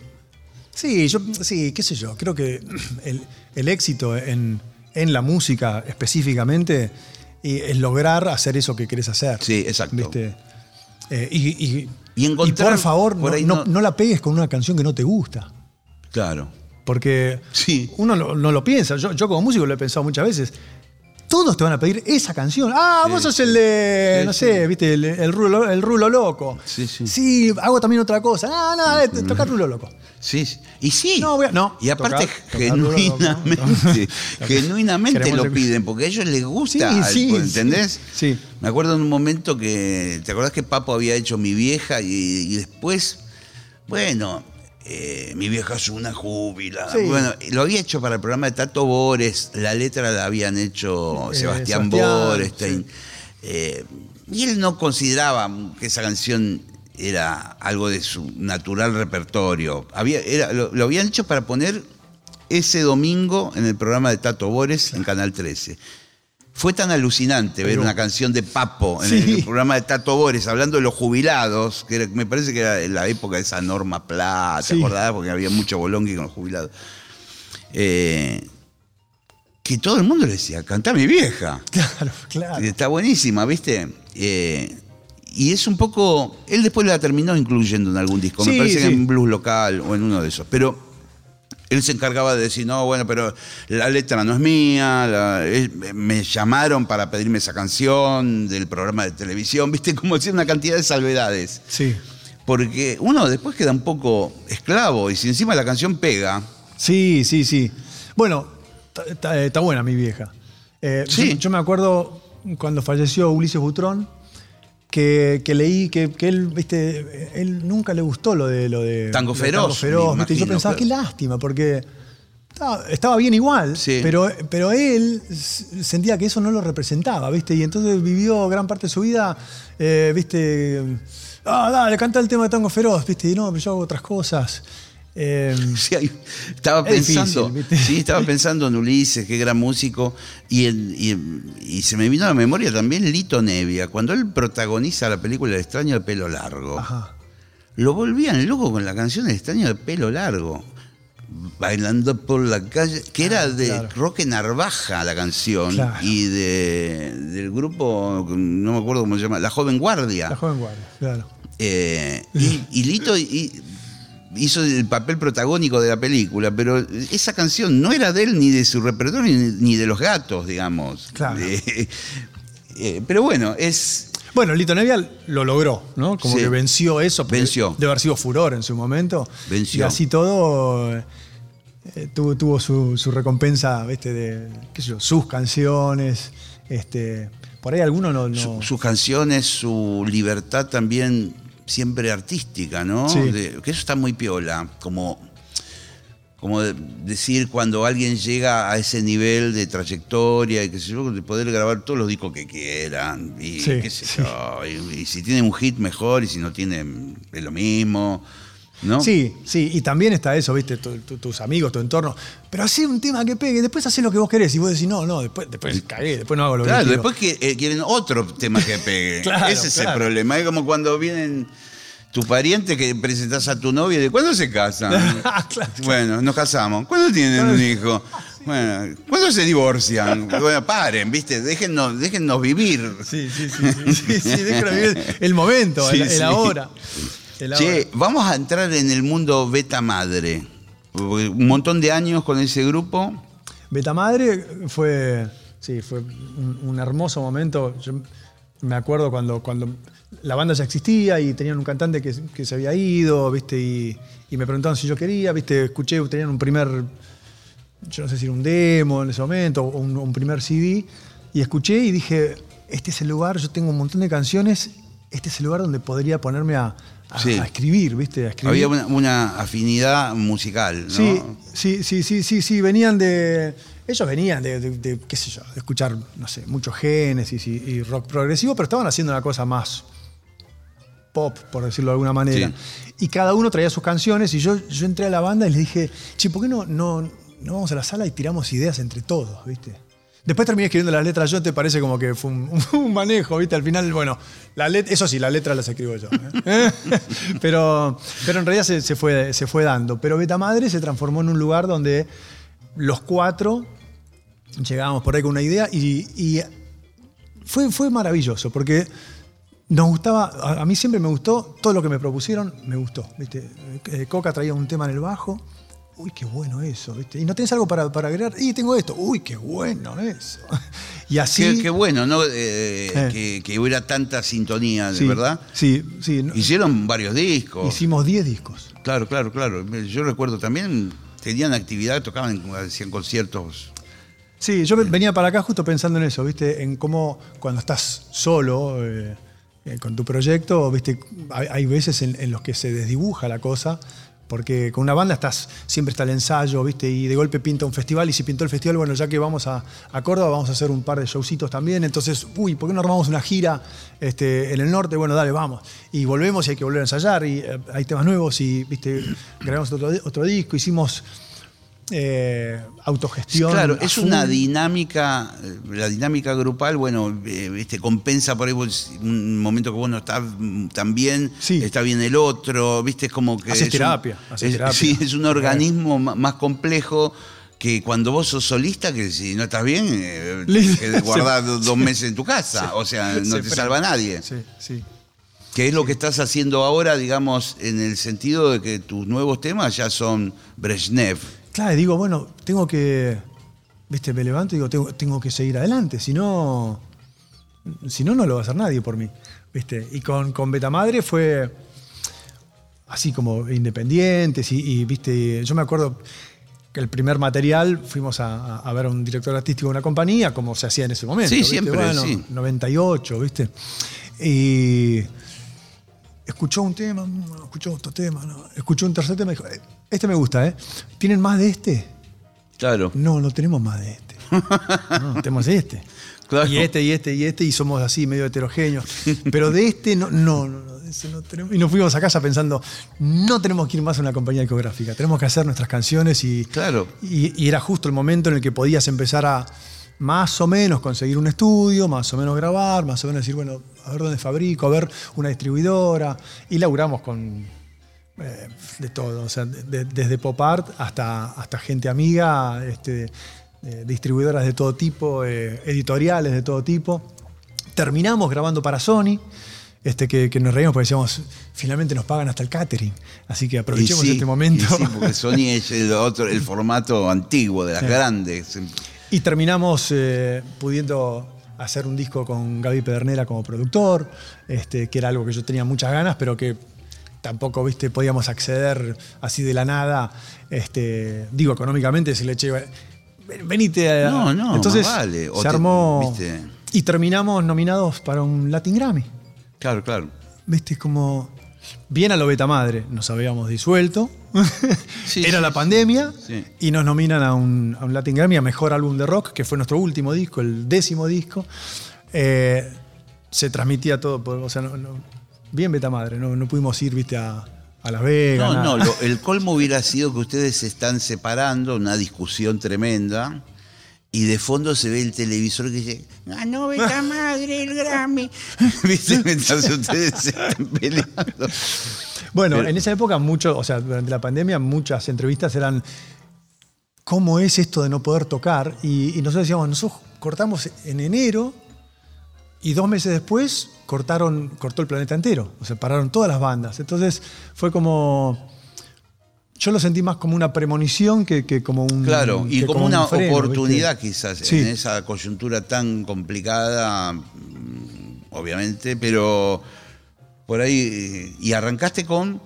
Sí, yo, sí, qué sé yo. Creo que el, el éxito en, en la música específicamente es lograr hacer eso que querés hacer. Sí, exacto. ¿Viste? Eh, y, y- Y encontrar- por favor, por no, no- no- no la pegues con una canción que no te gusta. Claro. Porque Sí. uno lo- no lo piensa. Yo, yo como músico lo he pensado muchas veces. Todos te van a pedir esa canción. Ah, Sí, vos sos el de, Sí, no sí. sé, viste, el, el rulo, el rulo loco. Sí, sí. Sí, hago también otra cosa. Ah, no, eh, tocar rulo loco. Sí, sí. y sí. No, voy a- no. y aparte, Tocar- tocar duro, genuinamente, no. genuinamente lo piden, porque a ellos les gusta, Sí, al- sí, ¿entendés? sí. Sí. Me acuerdo en un momento que, ¿te acordás que Papo había hecho Mi Vieja y, y después, bueno, eh, Mi Vieja es una júbila. Sí. Bueno, lo había hecho para el programa de Tato Bores, la letra la habían hecho Eh, Sebastián, Sebastián, Borestein. Eh, y él no consideraba que esa canción era algo de su natural repertorio. Había, era- lo, lo habían hecho para poner ese domingo en el programa de Tato Bores en Canal 13. Fue tan alucinante ver Pero- una canción de Papo en Sí. el programa de Tato Bores hablando de los jubilados, que era- me parece que era en la época de esa norma plata, ¿te Sí. acordás? Porque había mucho bolonqui con los jubilados. Eh, que todo el mundo le decía, cantá mi vieja. Claro, claro. Está buenísima, ¿viste? Eh, y es un poco. Él después la terminó incluyendo en algún disco. Me Sí, parece que sí. en blues local o en uno de esos. Pero él se encargaba de decir, no, bueno, pero la letra no es mía. la- me llamaron para pedirme esa canción del programa de televisión. ¿Viste? Como decir una cantidad de salvedades. Sí. Porque uno después queda un poco esclavo. Y si encima la canción pega. Sí, sí, sí. Bueno, está buena mi vieja. Eh, Sí. yo, yo me acuerdo cuando falleció Ulises Butrón, que, que leí que, que él, viste, él nunca le gustó lo de lo de Tango lo de Feroz, Feroz, me viste, y yo imagino, pensaba, claro. qué lástima, porque estaba, estaba bien igual, Sí. pero, pero él sentía que eso no lo representaba, viste, y entonces vivió gran parte de su vida, eh, viste, ah, dale, canta el tema de Tango Feroz, viste, y no, pero yo hago otras cosas. Eh, Sí, estaba Es pensando, sí, estaba pensando en Ulises, qué gran músico, y, en- y- y se me vino a la memoria también Lito Nevia, cuando él protagoniza la película El extraño de pelo largo. ajá. Lo volvían loco con la canción El extraño de pelo largo. Bailando por la calle, que era de claro. Roque Narvaja la canción, Claro. y de, del grupo, no me acuerdo cómo se llama, La Joven Guardia. La joven guardia, claro. Eh, y, y Lito y- hizo el papel protagónico de la película, pero esa canción no era de él ni de su repertorio ni, de los gatos, digamos. Claro. Eh, eh, pero bueno, es. Bueno, Lito Nevia lo logró, ¿no? Como Sí. que venció eso. Venció. Debe haber sido furor en su momento. Venció. Y así todo eh, tuvo, tuvo su, su recompensa, ¿viste? De, qué sé yo, sus canciones. Este, por ahí algunos no... no- su- sus canciones, su libertad también siempre artística, ¿no? Sí. De- que eso está muy piola, como, como de- decir cuando alguien llega a ese nivel de trayectoria y qué sé yo, de poder grabar todos los discos que quieran y Sí, qué sé sí. yo, y, y si tienen un hit mejor y si no tienen es lo mismo, ¿no? Sí, sí, y también está eso, ¿viste? Tu- tu- tus amigos, tu entorno. Pero así un tema que pegue, después haces lo que vos querés. Y vos decís, no, no, después, después cagué, después no hago lo Claro, que quiero. después que, eh, quieren otro tema que pegue. Claro, Ese es el claro. problema. Es como cuando vienen tus parientes que presentás a tu novia y de cuándo se casan. Claro. Bueno, nos casamos. ¿Cuándo tienen un hijo? Bueno, ¿cuándo se divorcian? Bueno, paren, ¿viste? Déjennos, déjennos vivir. Sí, sí, sí, sí, sí, sí, déjalo vivir el momento, Sí, el, el ahora. El Che, ahora. vamos a entrar en el mundo beta madre. Un montón de años con ese grupo. Beta Madre fue, sí, fue un, un hermoso momento. Yo me acuerdo cuando, cuando la banda ya existía y tenían un cantante que, que se había ido, ¿viste? Y, y me preguntaban si yo quería, ¿viste? Escuché, tenían un primer, yo no sé si era un demo en ese momento, o un, un primer CD, y escuché y dije, este es el lugar, yo tengo un montón de canciones, este es el lugar donde podría ponerme a, a- Sí. a escribir, ¿viste? A escribir. Había una, una afinidad musical, ¿no? Sí, sí, sí, sí, sí, sí, venían de. Ellos venían de, de- de, qué sé yo, de escuchar, no sé, mucho Génesis y, y rock progresivo, pero estaban haciendo una cosa más pop, por decirlo de alguna manera. Y cada uno traía sus canciones y yo, yo entré a la banda y les dije, che, ¿por qué no, no, no vamos a la sala y tiramos ideas entre todos, viste? Después terminé escribiendo las letras yo, te parece como que fue un, manejo, ¿viste? Al final, bueno, la eso sí, las letras las escribo yo. ¿eh? pero, pero en realidad se, fue, se fue dando. Pero Beta Madre se transformó en un lugar donde los cuatro llegábamos por ahí con una idea y, y fue, fue maravilloso porque nos gustaba, a, a mí siempre me gustó, todo lo que me propusieron me gustó. ¿viste? Eh, Coca traía un tema en el bajo, uy, qué bueno eso, ¿viste? Y no tenés algo para, para agregar, y tengo esto, uy, qué bueno eso. Y así... Qué, qué bueno, ¿no? Eh, Eh. Que, que hubiera tanta sintonía, de sí, verdad. Sí, sí. Hicieron varios discos. hicimos 10 discos. Claro, claro, claro. Yo recuerdo también, tenían actividad, tocaban, hacían conciertos. Sí, yo venía para acá justo pensando en eso, ¿viste? En cómo cuando estás solo eh, eh, con tu proyecto, ¿viste? Hay, hay veces en, en los que se desdibuja la cosa, porque con una banda estás, siempre está el ensayo, ¿viste? Y de golpe pinta un festival, y si pintó el festival, bueno, ya que vamos a, a Córdoba, vamos a hacer un par de showcitos también, entonces, uy, ¿por qué no armamos una gira este, en el norte? Bueno, dale, vamos. Y volvemos y hay que volver a ensayar, y eh, hay temas nuevos, y, ¿viste? Grabamos otro, otro disco, hicimos... eh, autogestión. Claro, es una dinámica, eh, la dinámica grupal, bueno, eh, viste, compensa por ahí un momento que vos no estás mm, tan bien, Sí. está bien el otro, viste, es como que... Haces es un- terapia, haces es- terapia. Sí, es un organismo más complejo que cuando vos sos solista, que si no estás bien, eh, que guardás Se- dos meses en tu casa, o sea, no te salva nadie. Sí, sí. Que es lo que estás haciendo ahora, digamos, en el sentido de que tus nuevos temas ya son Brezhnev. Claro, y digo, bueno, tengo que. Viste, me levanto y digo, tengo, tengo que seguir adelante, si no. Si no, no lo va a hacer nadie por mí. ¿Viste? Y con, con Beta Madre fue así como independientes y, y, viste, yo me acuerdo que el primer material fuimos a, ver a un director artístico de una compañía, como se hacía en ese momento. Sí, ¿viste? siempre, Bueno, sí. 98, ¿viste? Y escuchó un tema, mm, escuchó otro tema, ¿no? escuchó un tercer tema y dijo, "Eh, este me gusta, ¿eh? ¿Tienen más de este? Claro. No, no tenemos más de este. No, tenemos este. Claro. Y este, y este, y este, y somos así, medio heterogéneos. Pero de este no, no, no, no, de ese no tenemos. Y nos fuimos a casa pensando, no tenemos que ir más a una compañía discográfica, tenemos que hacer nuestras canciones y, Claro. y, y era justo el momento en el que podías empezar a más o menos conseguir un estudio, más o menos grabar, más o menos decir, bueno, a ver dónde fabrico, a ver una distribuidora. Y laburamos con eh, de todo, o sea, de- de- desde pop art hasta, hasta gente amiga, este, eh, distribuidoras de todo tipo, eh, editoriales de todo tipo. Terminamos grabando para Sony. este, que, que nos reíamos porque decíamos, finalmente nos pagan hasta el catering. Así que aprovechemos sí, este momento. sí, porque Sony es el, otro, el formato antiguo de las grandes. Y terminamos eh, pudiendo hacer un disco con Gaby Pedernera como productor, este, que era algo que yo tenía muchas ganas, pero que tampoco viste, podíamos acceder así de la nada. Este, digo, económicamente, si le eché. Venite a. No, no, Entonces más vale. O se te- armó. viste. Y terminamos nominados para un Latin Grammy. Claro, claro. Viste, como. Bien a lo beta madre, nos habíamos disuelto. Sí, Era sí, la pandemia Sí. y nos nominan a un, a un Latin Grammy a mejor álbum de rock, que fue nuestro último disco, el décimo disco. Eh, se transmitía todo, por- o sea, no- no- bien beta madre, no, no pudimos ir, viste, a, a Las Vegas. No, nada. no, lo- el colmo hubiera sido que ustedes se están separando, una discusión tremenda, y de fondo se ve el televisor que dice, ganó Beta Madre el Grammy. ¿Viste? Mientras ustedes se están peleando. Bueno, Pero- en esa época, mucho, o sea, durante la pandemia, muchas entrevistas eran cómo es esto de no poder tocar. Y, y nosotros decíamos, nosotros cortamos en enero y dos meses después cortaron, cortó el planeta entero. O sea, pararon todas las bandas. Entonces fue como. Yo lo sentí más como una premonición que, que como un. Claro, y como, un una freno, oportunidad ¿viste? quizás Sí. en esa coyuntura tan complicada, mm, obviamente, pero por ahí, y arrancaste con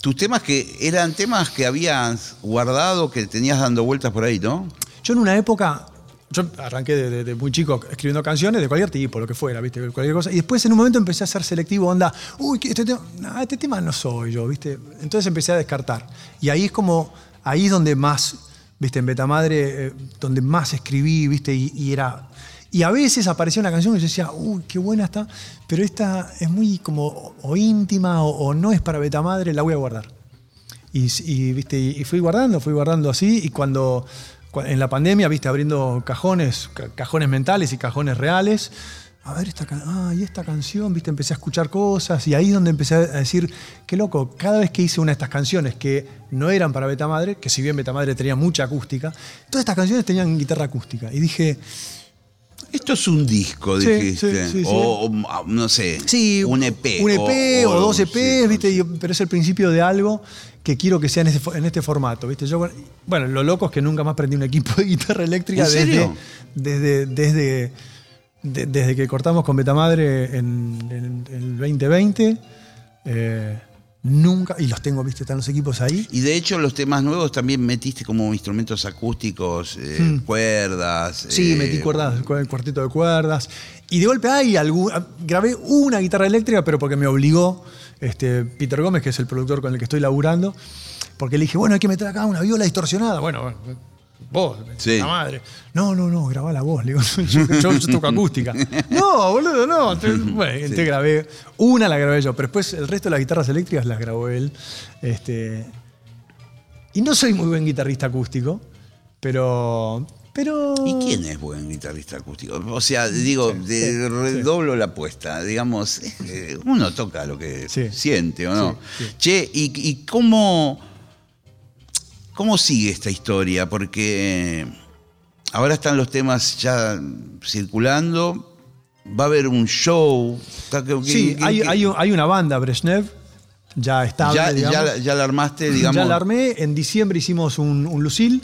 tus temas que eran temas que habías guardado, que tenías dando vueltas por ahí, ¿no? Yo en una época, yo arranqué de, muy chico escribiendo canciones de cualquier tipo, lo que fuera, ¿viste? Cualquier cosa. Y después en un momento empecé a ser selectivo, onda, uy, que este tema, no, este tema no soy yo, ¿viste? Entonces empecé a descartar. Y ahí es como, ahí es donde más, ¿viste? En Betamadre, eh, donde más escribí, ¿viste? Y, era... Y a veces aparecía una canción y yo decía, uy, qué buena está, pero esta es muy como o, íntima o, no es para Betamadre, la voy a guardar. Y, ¿viste? y fui guardando, fui guardando así. Y cuando, cua- en la pandemia, viste, abriendo cajones, ca- cajones mentales y cajones reales. A ver, esta, ah, y esta canción, viste, empecé a escuchar cosas. Y ahí es donde empecé a decir, qué loco, cada vez que hice una de estas canciones que no eran para Beta Madre, que si bien Beta Madre tenía mucha acústica, todas estas canciones tenían guitarra acústica. Y dije, Esto es un disco, Sí, dijiste. sí, sí, sí. O, o, no sé, Sí, un EP. Un EP o, dos EPs, ¿viste? pero es el principio de algo que quiero que sea en este, en este formato, ¿viste? Yo, bueno, lo loco es que nunca más prendí un equipo de guitarra eléctrica ¿En serio? desde, desde, desde, de- desde que cortamos con Betamadre en, en el 2020. eh, nunca, y los tengo, ¿viste? Están los equipos ahí. Y de hecho los temas nuevos también metiste como instrumentos acústicos, eh, cuerdas. Hmm. Sí, eh, metí cuerdas, el cuarteto de cuerdas. Y de golpe hay algún. Grabé una guitarra eléctrica, pero porque me obligó este, Peter Gómez, que es el productor con el que estoy laburando. Porque le dije, bueno, hay que meter acá una viola distorsionada. Bueno, vos, Sí. la madre. No, no, no, grabá la voz. Le digo, yo, yo- yo toco acústica. no, boludo, no. Entonces, bueno, entonces grabé. Una la grabé yo, pero después el resto de las guitarras eléctricas las grabó él. Este, y no soy muy buen guitarrista acústico, pero. pero ¿Y quién es buen guitarrista acústico? O sea, digo, de- sí, redoblo la apuesta. Digamos, eh, uno toca lo que Sí. siente, ¿o no? Sí, sí. Che, ¿y, y cómo, cómo sigue esta historia? Porque ahora están los temas ya circulando. Va a haber un show. Está- ¿qué- Sí, hay, hay un- hay una banda, Brezhnev, ya estable, ya, digamos. ya, la- ya la armaste, digamos. Ya la armé. En diciembre hicimos un, un Lucille,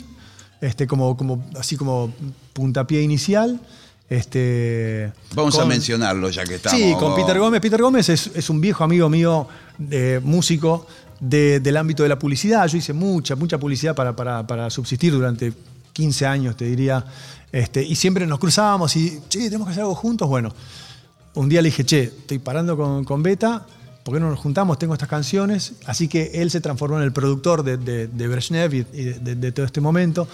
este, como, como, así como puntapié inicial. Este, Vamos a mencionarlo ya que estamos. Sí, con Peter Gómez. Peter Gómez es, es un viejo amigo mío, eh, músico de- del ámbito de la publicidad. Yo hice mucha, mucha publicidad para, para- para subsistir durante 15 años, te diría. Este, y siempre nos cruzábamos y, che, tenemos que hacer algo juntos. Bueno, un día le dije, che, estoy parando con, con Beta, ¿por qué no nos juntamos? Tengo estas canciones. Así que él se transformó en el productor de, de, de Brezhnev y, de- de todo este momento.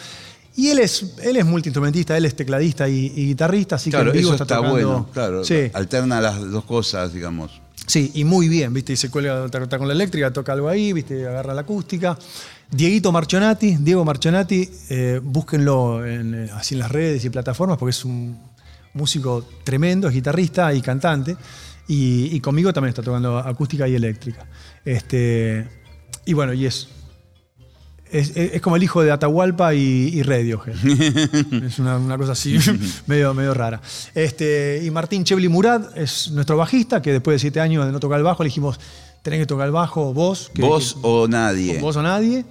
Y él es, él es multiinstrumentista, él es tecladista y, y guitarrista, así Claro, que en vivo eso está, está, tocando. bueno. Claro, Sí. alterna las dos cosas, digamos. Sí, y muy bien, ¿viste? Y se cuelga está con la eléctrica, toca algo ahí, ¿viste? Agarra la acústica. Dieguito Marchionati, Diego Marchionati, eh, búsquenlo en, eh, así en las redes y plataformas porque es un músico tremendo, es guitarrista y cantante. Y, y conmigo también está tocando acústica y eléctrica. Este, y bueno, y es Es, es- es como el hijo de Atahualpa y, y Radiohead. es una, una cosa así, medio, medio rara. Este, y Martín Chevli Murad es nuestro bajista, que después de siete años de no tocar el bajo, le dijimos, tenés que tocar el bajo vos. que- Vos que- o nadie. vos o nadie.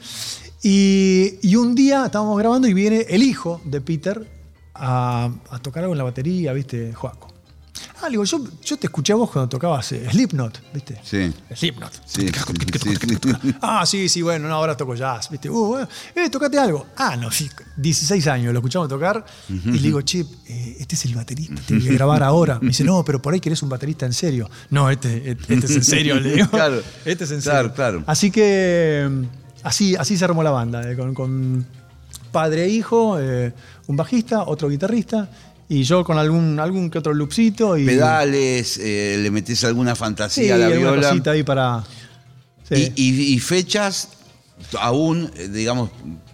Y, y un día estábamos grabando y viene el hijo de Peter a, a tocar algo en la batería, ¿viste? Joaco. Ah, digo, yo, yo te escuché a vos cuando tocabas eh, Slipknot, ¿viste? Sí. Slipknot. Sí. Ah, sí, sí, bueno, no, ahora toco jazz, ¿viste? Uh, bueno, eh, tocate algo. Ah, no, sí, 16 años, lo escuchamos tocar y le digo, che, eh, este es el baterista, tiene que grabar ahora. Me dice, no, pero por ahí querés un baterista en serio. No, este, este es en serio, le digo. Claro, Este es en serio. claro. Así que mm, así, así se armó la banda, eh, con, con padre e hijo, un bajista, otro guitarrista y yo con algún, algún que otro loopcito y Pedales, eh, le metés alguna sí, fantasía a la alguna viola. cosita ahí para... sí. Y, y- y fechas, aún, eh, digamos.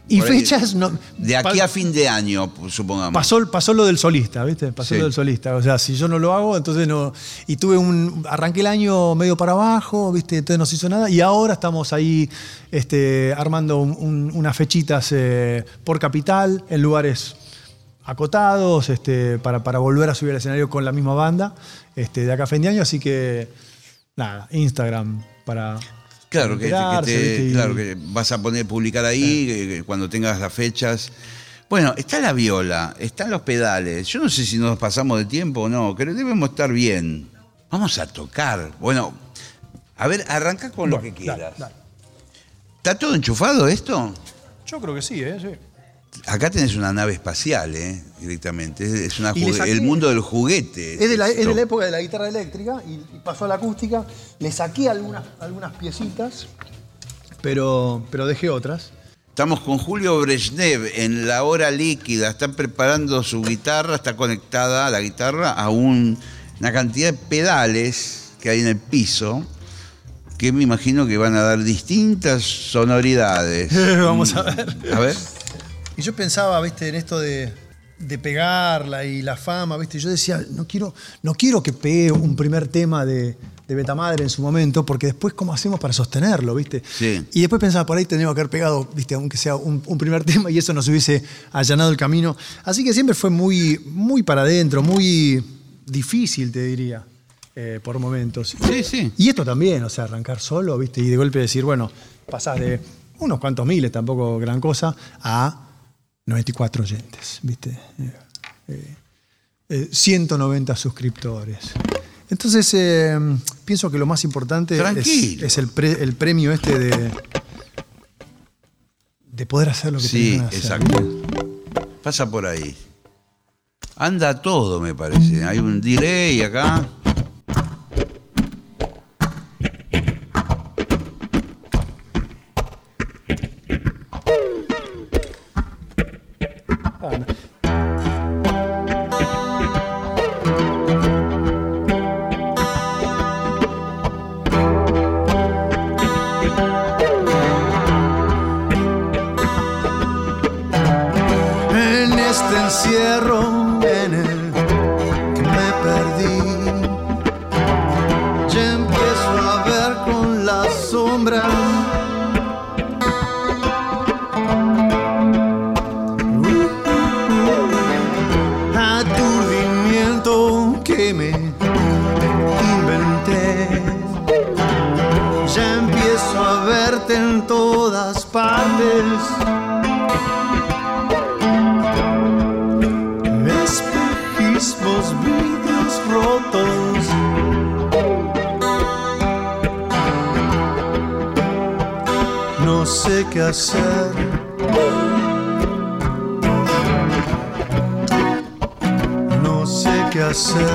Y ahí, fechas no- De aquí a fin de año, supongamos. Pasó, pasó lo del solista, ¿viste? Pasó Sí. lo del solista. O sea, si yo no lo hago, entonces no. Y tuve un. Arranqué el año medio para abajo, ¿viste? Entonces no se hizo nada. Y ahora estamos ahí este, armando un- un- unas fechitas eh, por capital, en lugares acotados, este, para, para volver a subir al escenario con la misma banda, este, de acá a fin de año. Así que, nada, Instagram para. Claro, que, que claro, que vas a poner, publicar ahí cuando tengas las fechas. Bueno, está la viola, están los pedales. Yo no sé si nos pasamos de tiempo o no, pero debemos estar bien. Vamos a tocar. Bueno, a ver, arranca con lo que Dale, quieras. dale. ¿Está todo enchufado esto? Yo creo que sí, ¿eh? Sí. Acá tenés una nave espacial, ¿eh? Directamente. Es, una saqué- el mundo del juguete. Es de, la, es de esto. la época de la guitarra eléctrica y, y pasó a la acústica. Le saqué algunas, algunas piecitas, pero, pero dejé otras. Estamos con Julio Brezhnev en la hora líquida. Está preparando su guitarra, está conectada la guitarra a un- una cantidad de pedales que hay en el piso que me imagino que van a dar distintas sonoridades. Vamos a ver. A ver. Y yo pensaba, viste, en esto de, de pegarla y la fama, viste. Yo decía, no quiero, no quiero que pegue un primer tema de, de Betamadre en su momento, porque después, ¿cómo hacemos para sostenerlo, viste? Sí. Y después pensaba, por ahí tendríamos que haber pegado, viste, aunque sea un, un primer tema y eso nos hubiese allanado el camino. Así que siempre fue muy, muy para adentro, muy difícil, te diría, eh, por momentos. Sí, sí. Y esto también, o sea, arrancar solo, ¿viste? Y de golpe decir, bueno, pasás de unos cuantos miles, tampoco gran cosa, a 94 oyentes, ¿viste? Eh, eh, eh, 190 suscriptores. Entonces, eh, pienso que lo más importante es, es el, pre- el premio este de, de poder hacer lo que Sí, hacer. exacto. Pasa por ahí. Anda todo, me parece. Hay un delay acá. No sé qué hacer. No sé qué hacer.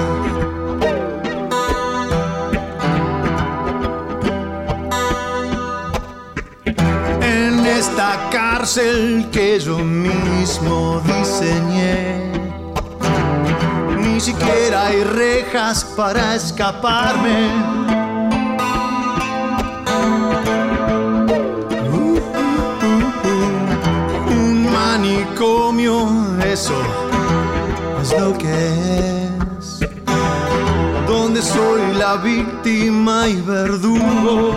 En esta cárcel que yo mismo diseñé. Ni siquiera hay rejas para escaparme. Manicomio, eso es lo que es. Donde soy la víctima y verdugo.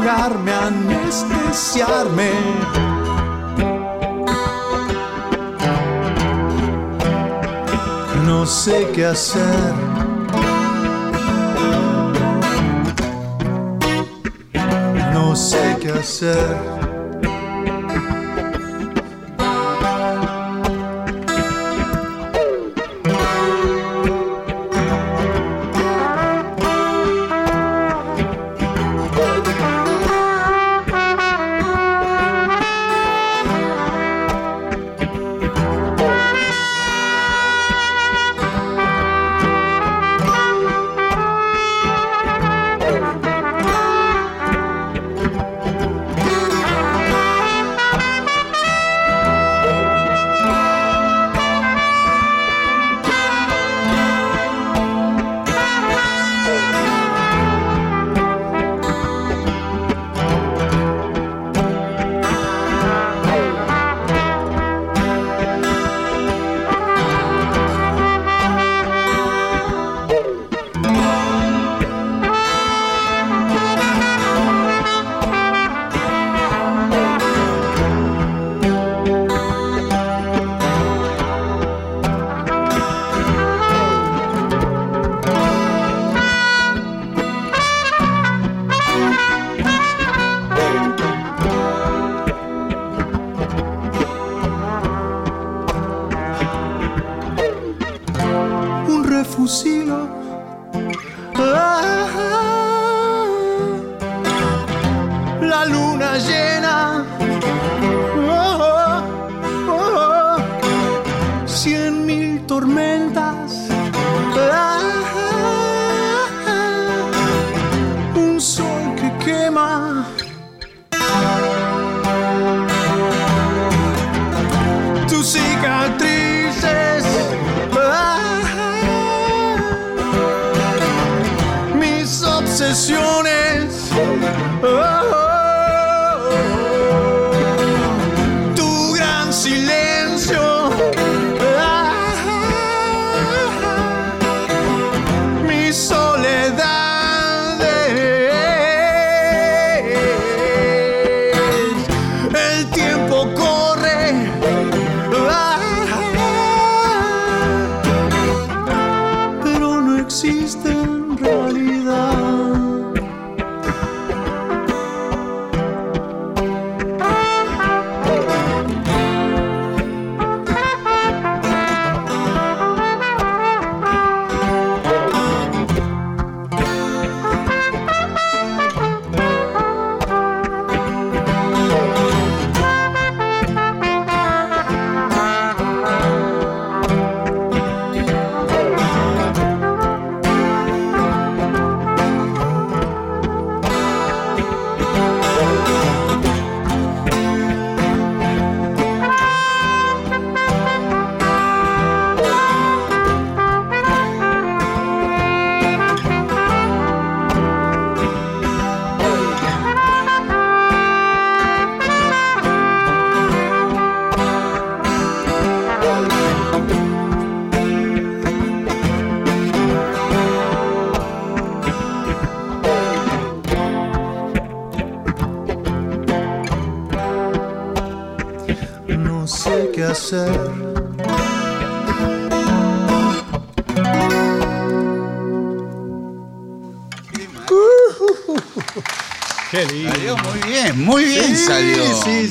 dejarme anestesiarme. No sé qué hacer. Sé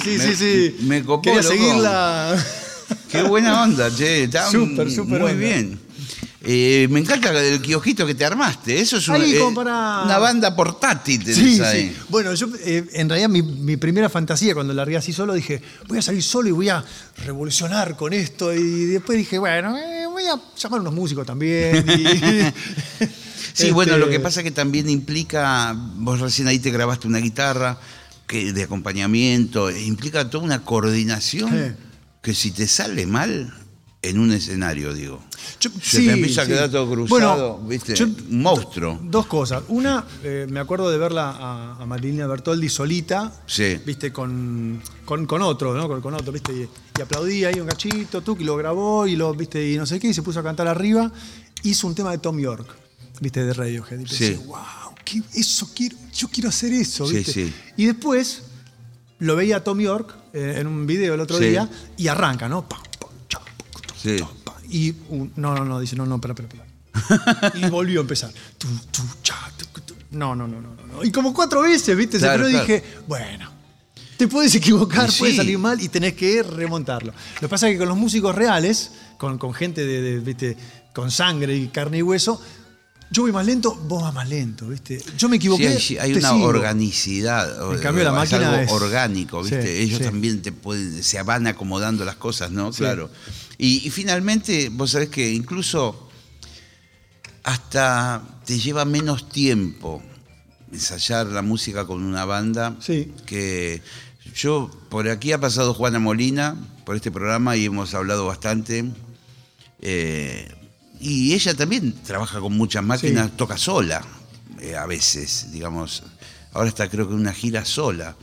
Sí, sí, sí, sí. Me copó. Quería seguirla. Qué buena onda, che. Está Súper, súper Muy onda. bien. Eh, me encanta el kiosquito que te armaste. Eso es un- Ahí eh, para- una banda portátil. tenés Sí, ahí. sí. Bueno, yo eh, en realidad mi, mi primera fantasía cuando largué así solo dije, voy a salir solo y voy a revolucionar con esto. Y después dije, bueno, voy a llamar a unos músicos también. y- Sí, bueno, Este, lo que pasa es que también implica, vos recién ahí te grabaste una guitarra que de acompañamiento, e implica toda una coordinación Sí. que si te sale mal en un escenario, digo, Yo- se sí, te empieza a sí. quedar todo cruzado, Bueno, ¿viste? yo- un monstruo. Dos cosas. Una, eh, me acuerdo de verla a, a Marilina Bertoldi solita, viste, con, con, con otro, ¿no? Con, con otro, viste, y, y aplaudía ahí un cachito, tú, y lo grabó y lo, viste, y no sé qué, y se puso a cantar arriba. Hizo un tema de Tom York, viste, de Radiohead. Y Sí. pensé, wow. Que eso quiero, yo quiero hacer eso, Sí, ¿viste? sí. Y después lo veía a Tom York eh, en un video el otro Sí. día y arranca, ¿no? Pa, pa, cha, pa, Sí. Y un- no, no, no, dice, no, no, espera, espera, y volvió a empezar. Tu, tu, cha, tu. No, no, no, no, no. Y como cuatro veces, ¿viste? Claro, y claro. dije, bueno, te puedes equivocar, Y puede sí. salir mal y tenés que remontarlo. Lo que pasa es que con los músicos reales, con, con gente de, de, ¿viste? con sangre y carne y hueso, yo voy más lento, vos vas más lento, ¿viste? Yo me Sí, equivoqué. hay, hay te una sigo. organicidad. En cambio, la es máquina algo es- orgánico, ¿viste? Sí, Ellos sí. también te pueden, se van acomodando las cosas, ¿no? Sí. Claro. Y, y finalmente, vos sabés que incluso hasta te lleva menos tiempo ensayar la música con una banda Sí. que yo por aquí ha pasado Juana Molina por este programa y hemos hablado bastante eh, y ella también trabaja con muchas máquinas Sí. toca sola eh, a veces digamos ahora está creo que una gira sola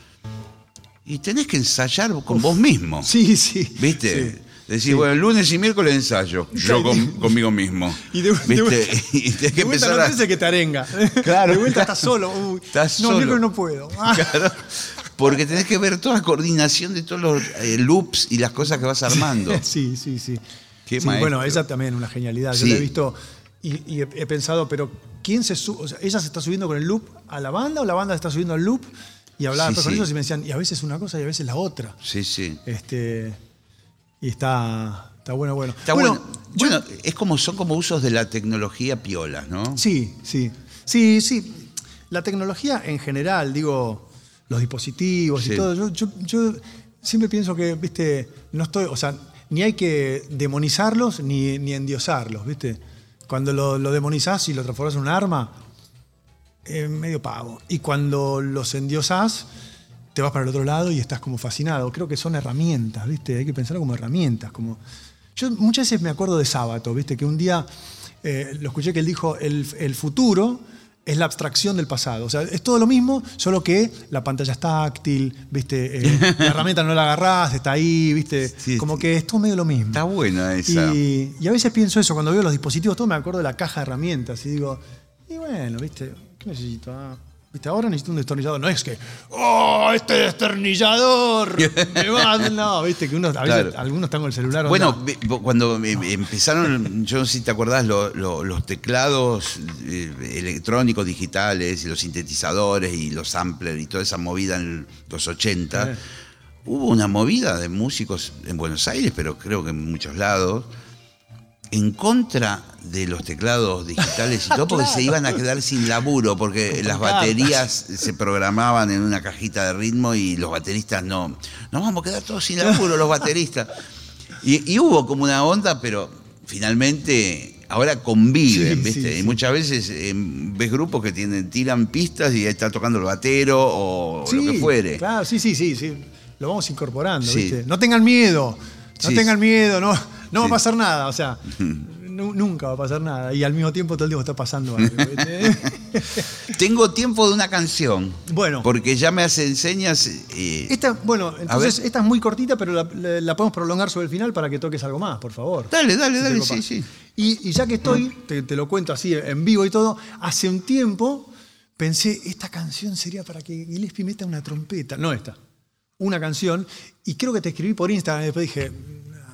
y tenés que ensayar con vos mismo Sí, sí. ¿Viste? Sí. Decís, Sí. bueno, lunes y miércoles ensayo. Yo con- conmigo mismo. Y de, de ¿Viste? vuelta, y tenés que de vuelta empezar no a. que te arenga. Claro. De vuelta estás solo. Uy, Estás no, solo. miércoles no puedo. Ah. Claro, porque tenés que ver toda la coordinación de todos los eh, loops y las cosas que vas armando. Sí, sí, sí. Qué Sí, maestro. bueno, ella también una genialidad. Yo la he visto y, y he, he pensado, pero ¿quién se sube? O sea, ¿ella se está subiendo con el loop a la banda o la banda se está subiendo al loop? Y hablaba Sí, con sí. ellos y me decían, y a veces una cosa y a veces la otra. Sí, sí. Este, y está, está bueno, bueno. Está bueno. Bueno, es como, son como usos de la tecnología piolas, ¿no? Sí, sí. Sí, sí. La tecnología en general, digo, los dispositivos y todo. Yo, yo- yo siempre pienso que, viste, no estoy, o sea, ni hay que demonizarlos ni, ni endiosarlos, viste. Cuando lo, lo demonizás y lo transformás en un arma, es medio pavo. Y cuando los endiosás, te vas para el otro lado y estás como fascinado. Creo que son herramientas, ¿viste? Hay que pensarlo como herramientas. Como... Yo muchas veces me acuerdo de Sábato, ¿viste? Que un día eh, lo escuché que él dijo, el, el futuro es la abstracción del pasado. O sea, es todo lo mismo, solo que la pantalla es táctil, ¿viste? Eh, la herramienta no la agarrás, está ahí, ¿viste? Sí, como que es todo medio lo mismo. Está buena esa. Y, y a veces pienso eso, cuando veo los dispositivos, todo me acuerdo de la caja de herramientas y digo, y bueno, ¿viste? ¿Qué necesito? Ah, ¿Viste? Ahora necesito un destornillador. No es que, ¡oh, este destornillador! me va". No, ¿viste? Que uno, a veces Claro. algunos están con el celular. Bueno, onda. cuando em- empezaron, yo no sé si te acordás, lo- lo- los teclados eh, electrónicos digitales y los sintetizadores y los samplers y toda esa movida en los 80, Eh. hubo una movida de músicos en Buenos Aires, pero creo que en muchos lados, en contra de los teclados digitales y todo, porque se iban a quedar sin laburo, porque las baterías se programaban en una cajita de ritmo y los bateristas no. Nos vamos a quedar todos sin laburo, los bateristas. Y, y hubo como una onda, pero finalmente ahora conviven, Sí, ¿viste? sí, y muchas veces eh, ves grupos que tienen, tiran pistas y está tocando el batero o lo que fuere. Claro, sí, sí, sí, sí. Lo vamos incorporando. ¿viste? No tengan miedo. No tengan miedo, no, no va a pasar nada. O sea, nu- nunca va a pasar nada. Y al mismo tiempo todo el tiempo está pasando algo. Tengo tiempo de una canción. Bueno. Porque ya me hace enseñas. eh, Esta, bueno, entonces esta es muy cortita, pero la, la- la podemos prolongar sobre el final para que toques algo más, por favor. Dale, dale, Si dale, sí, sí. Y, y ya que estoy, te, te lo cuento así en vivo y todo, hace un tiempo pensé, esta canción sería para que Gillespie meta una trompeta. No esta, una canción. Y creo que te escribí por Instagram y después dije,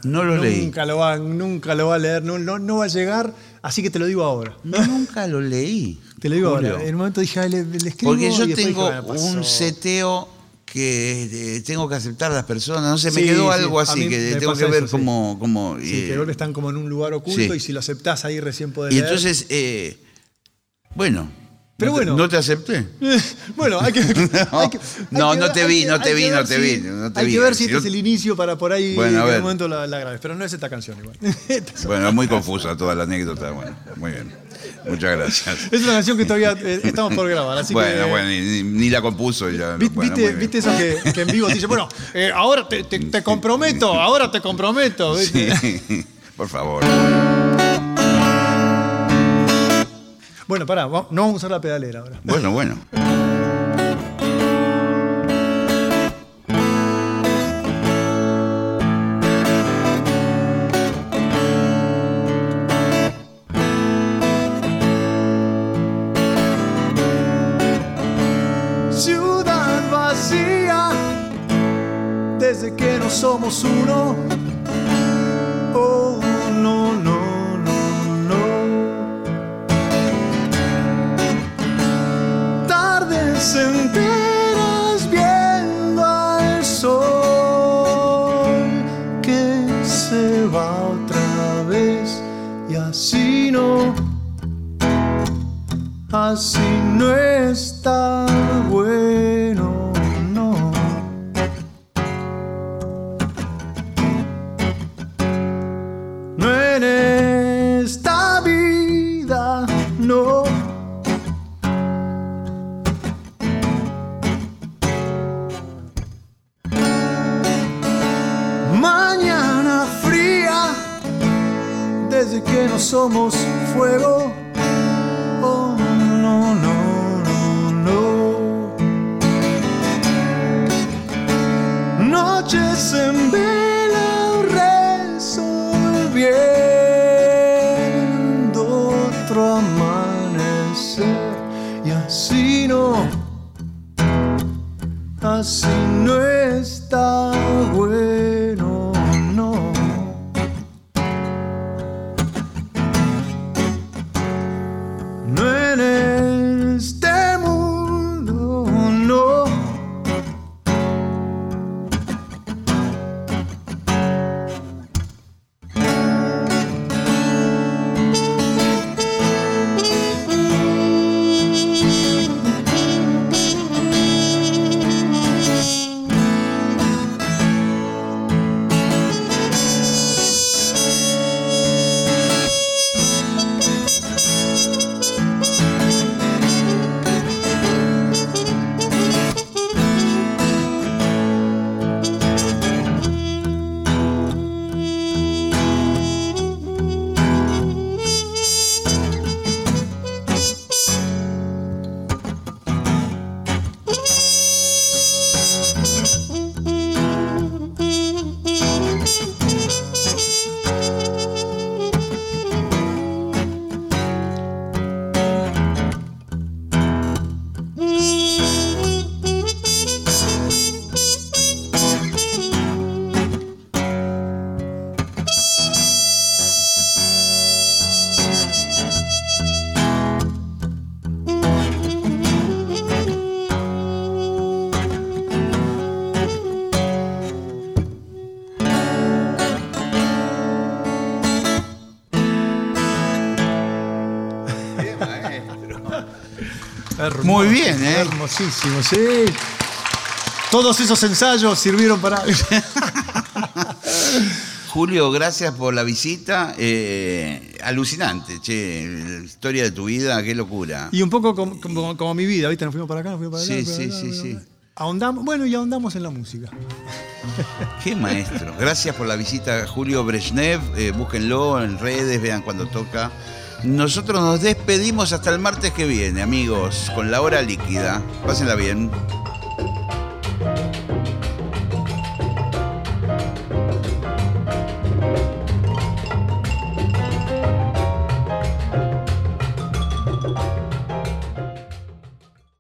No lo leí. nunca lo va, nunca lo va a leer, no, no, no va a llegar, así que te lo digo ahora. Nunca lo leí. Te lo digo Julio. ahora. En un momento dije, "Ay, le, le escribo. Porque yo y tengo dije, "Bueno, un pasó". seteo que eh, tengo que aceptar a las personas. No sé, me Sí, quedó algo así, que tengo que ver eso, sí. cómo. cómo, Sí, eh, que golpe están como en un lugar oculto y si lo aceptás ahí recién podés y leer. entonces, eh, bueno. Pero no te- bueno. ¿No te acepté? bueno, hay que. hay que- No, hay que no te vi, no te vi, no te vi, Hay que ver si este es el inicio para por ahí Bueno, en algún momento la, la grabes. Pero no es esta canción igual. Esta Bueno, es muy confusa toda la anécdota. Bueno, muy bien. Muchas gracias. Es una canción que todavía eh, estamos por grabar, así bueno, que. bueno, ni, ni la compuso ya. Vi- bueno, ¿Viste, viste eso que, que en vivo te dice, bueno, eh, ahora te, te- te comprometo, ahora te comprometo. ¿viste? Sí, por favor. Bueno, pará, no vamos a usar la pedalera ahora. Bueno, bueno. Ciudad vacía, desde que no somos uno Hermoso, Muy bien, ¿eh? Hermosísimo, sí. Todos esos ensayos sirvieron para. Julio, gracias por la visita. Eh, alucinante, che. La historia de tu vida, qué locura. y un poco como, como- como mi vida, ¿viste? Nos fuimos para acá, nos fuimos para allá. Sí, para sí, allá, sí, sí. Ahondamos, bueno, y ahondamos en la música. Qué maestro. Gracias por la visita, Julio Brezhnev. Eh, búsquenlo en redes, vean cuando toca. Nosotros nos despedimos hasta el martes que viene, amigos, con la hora líquida. Pásenla bien.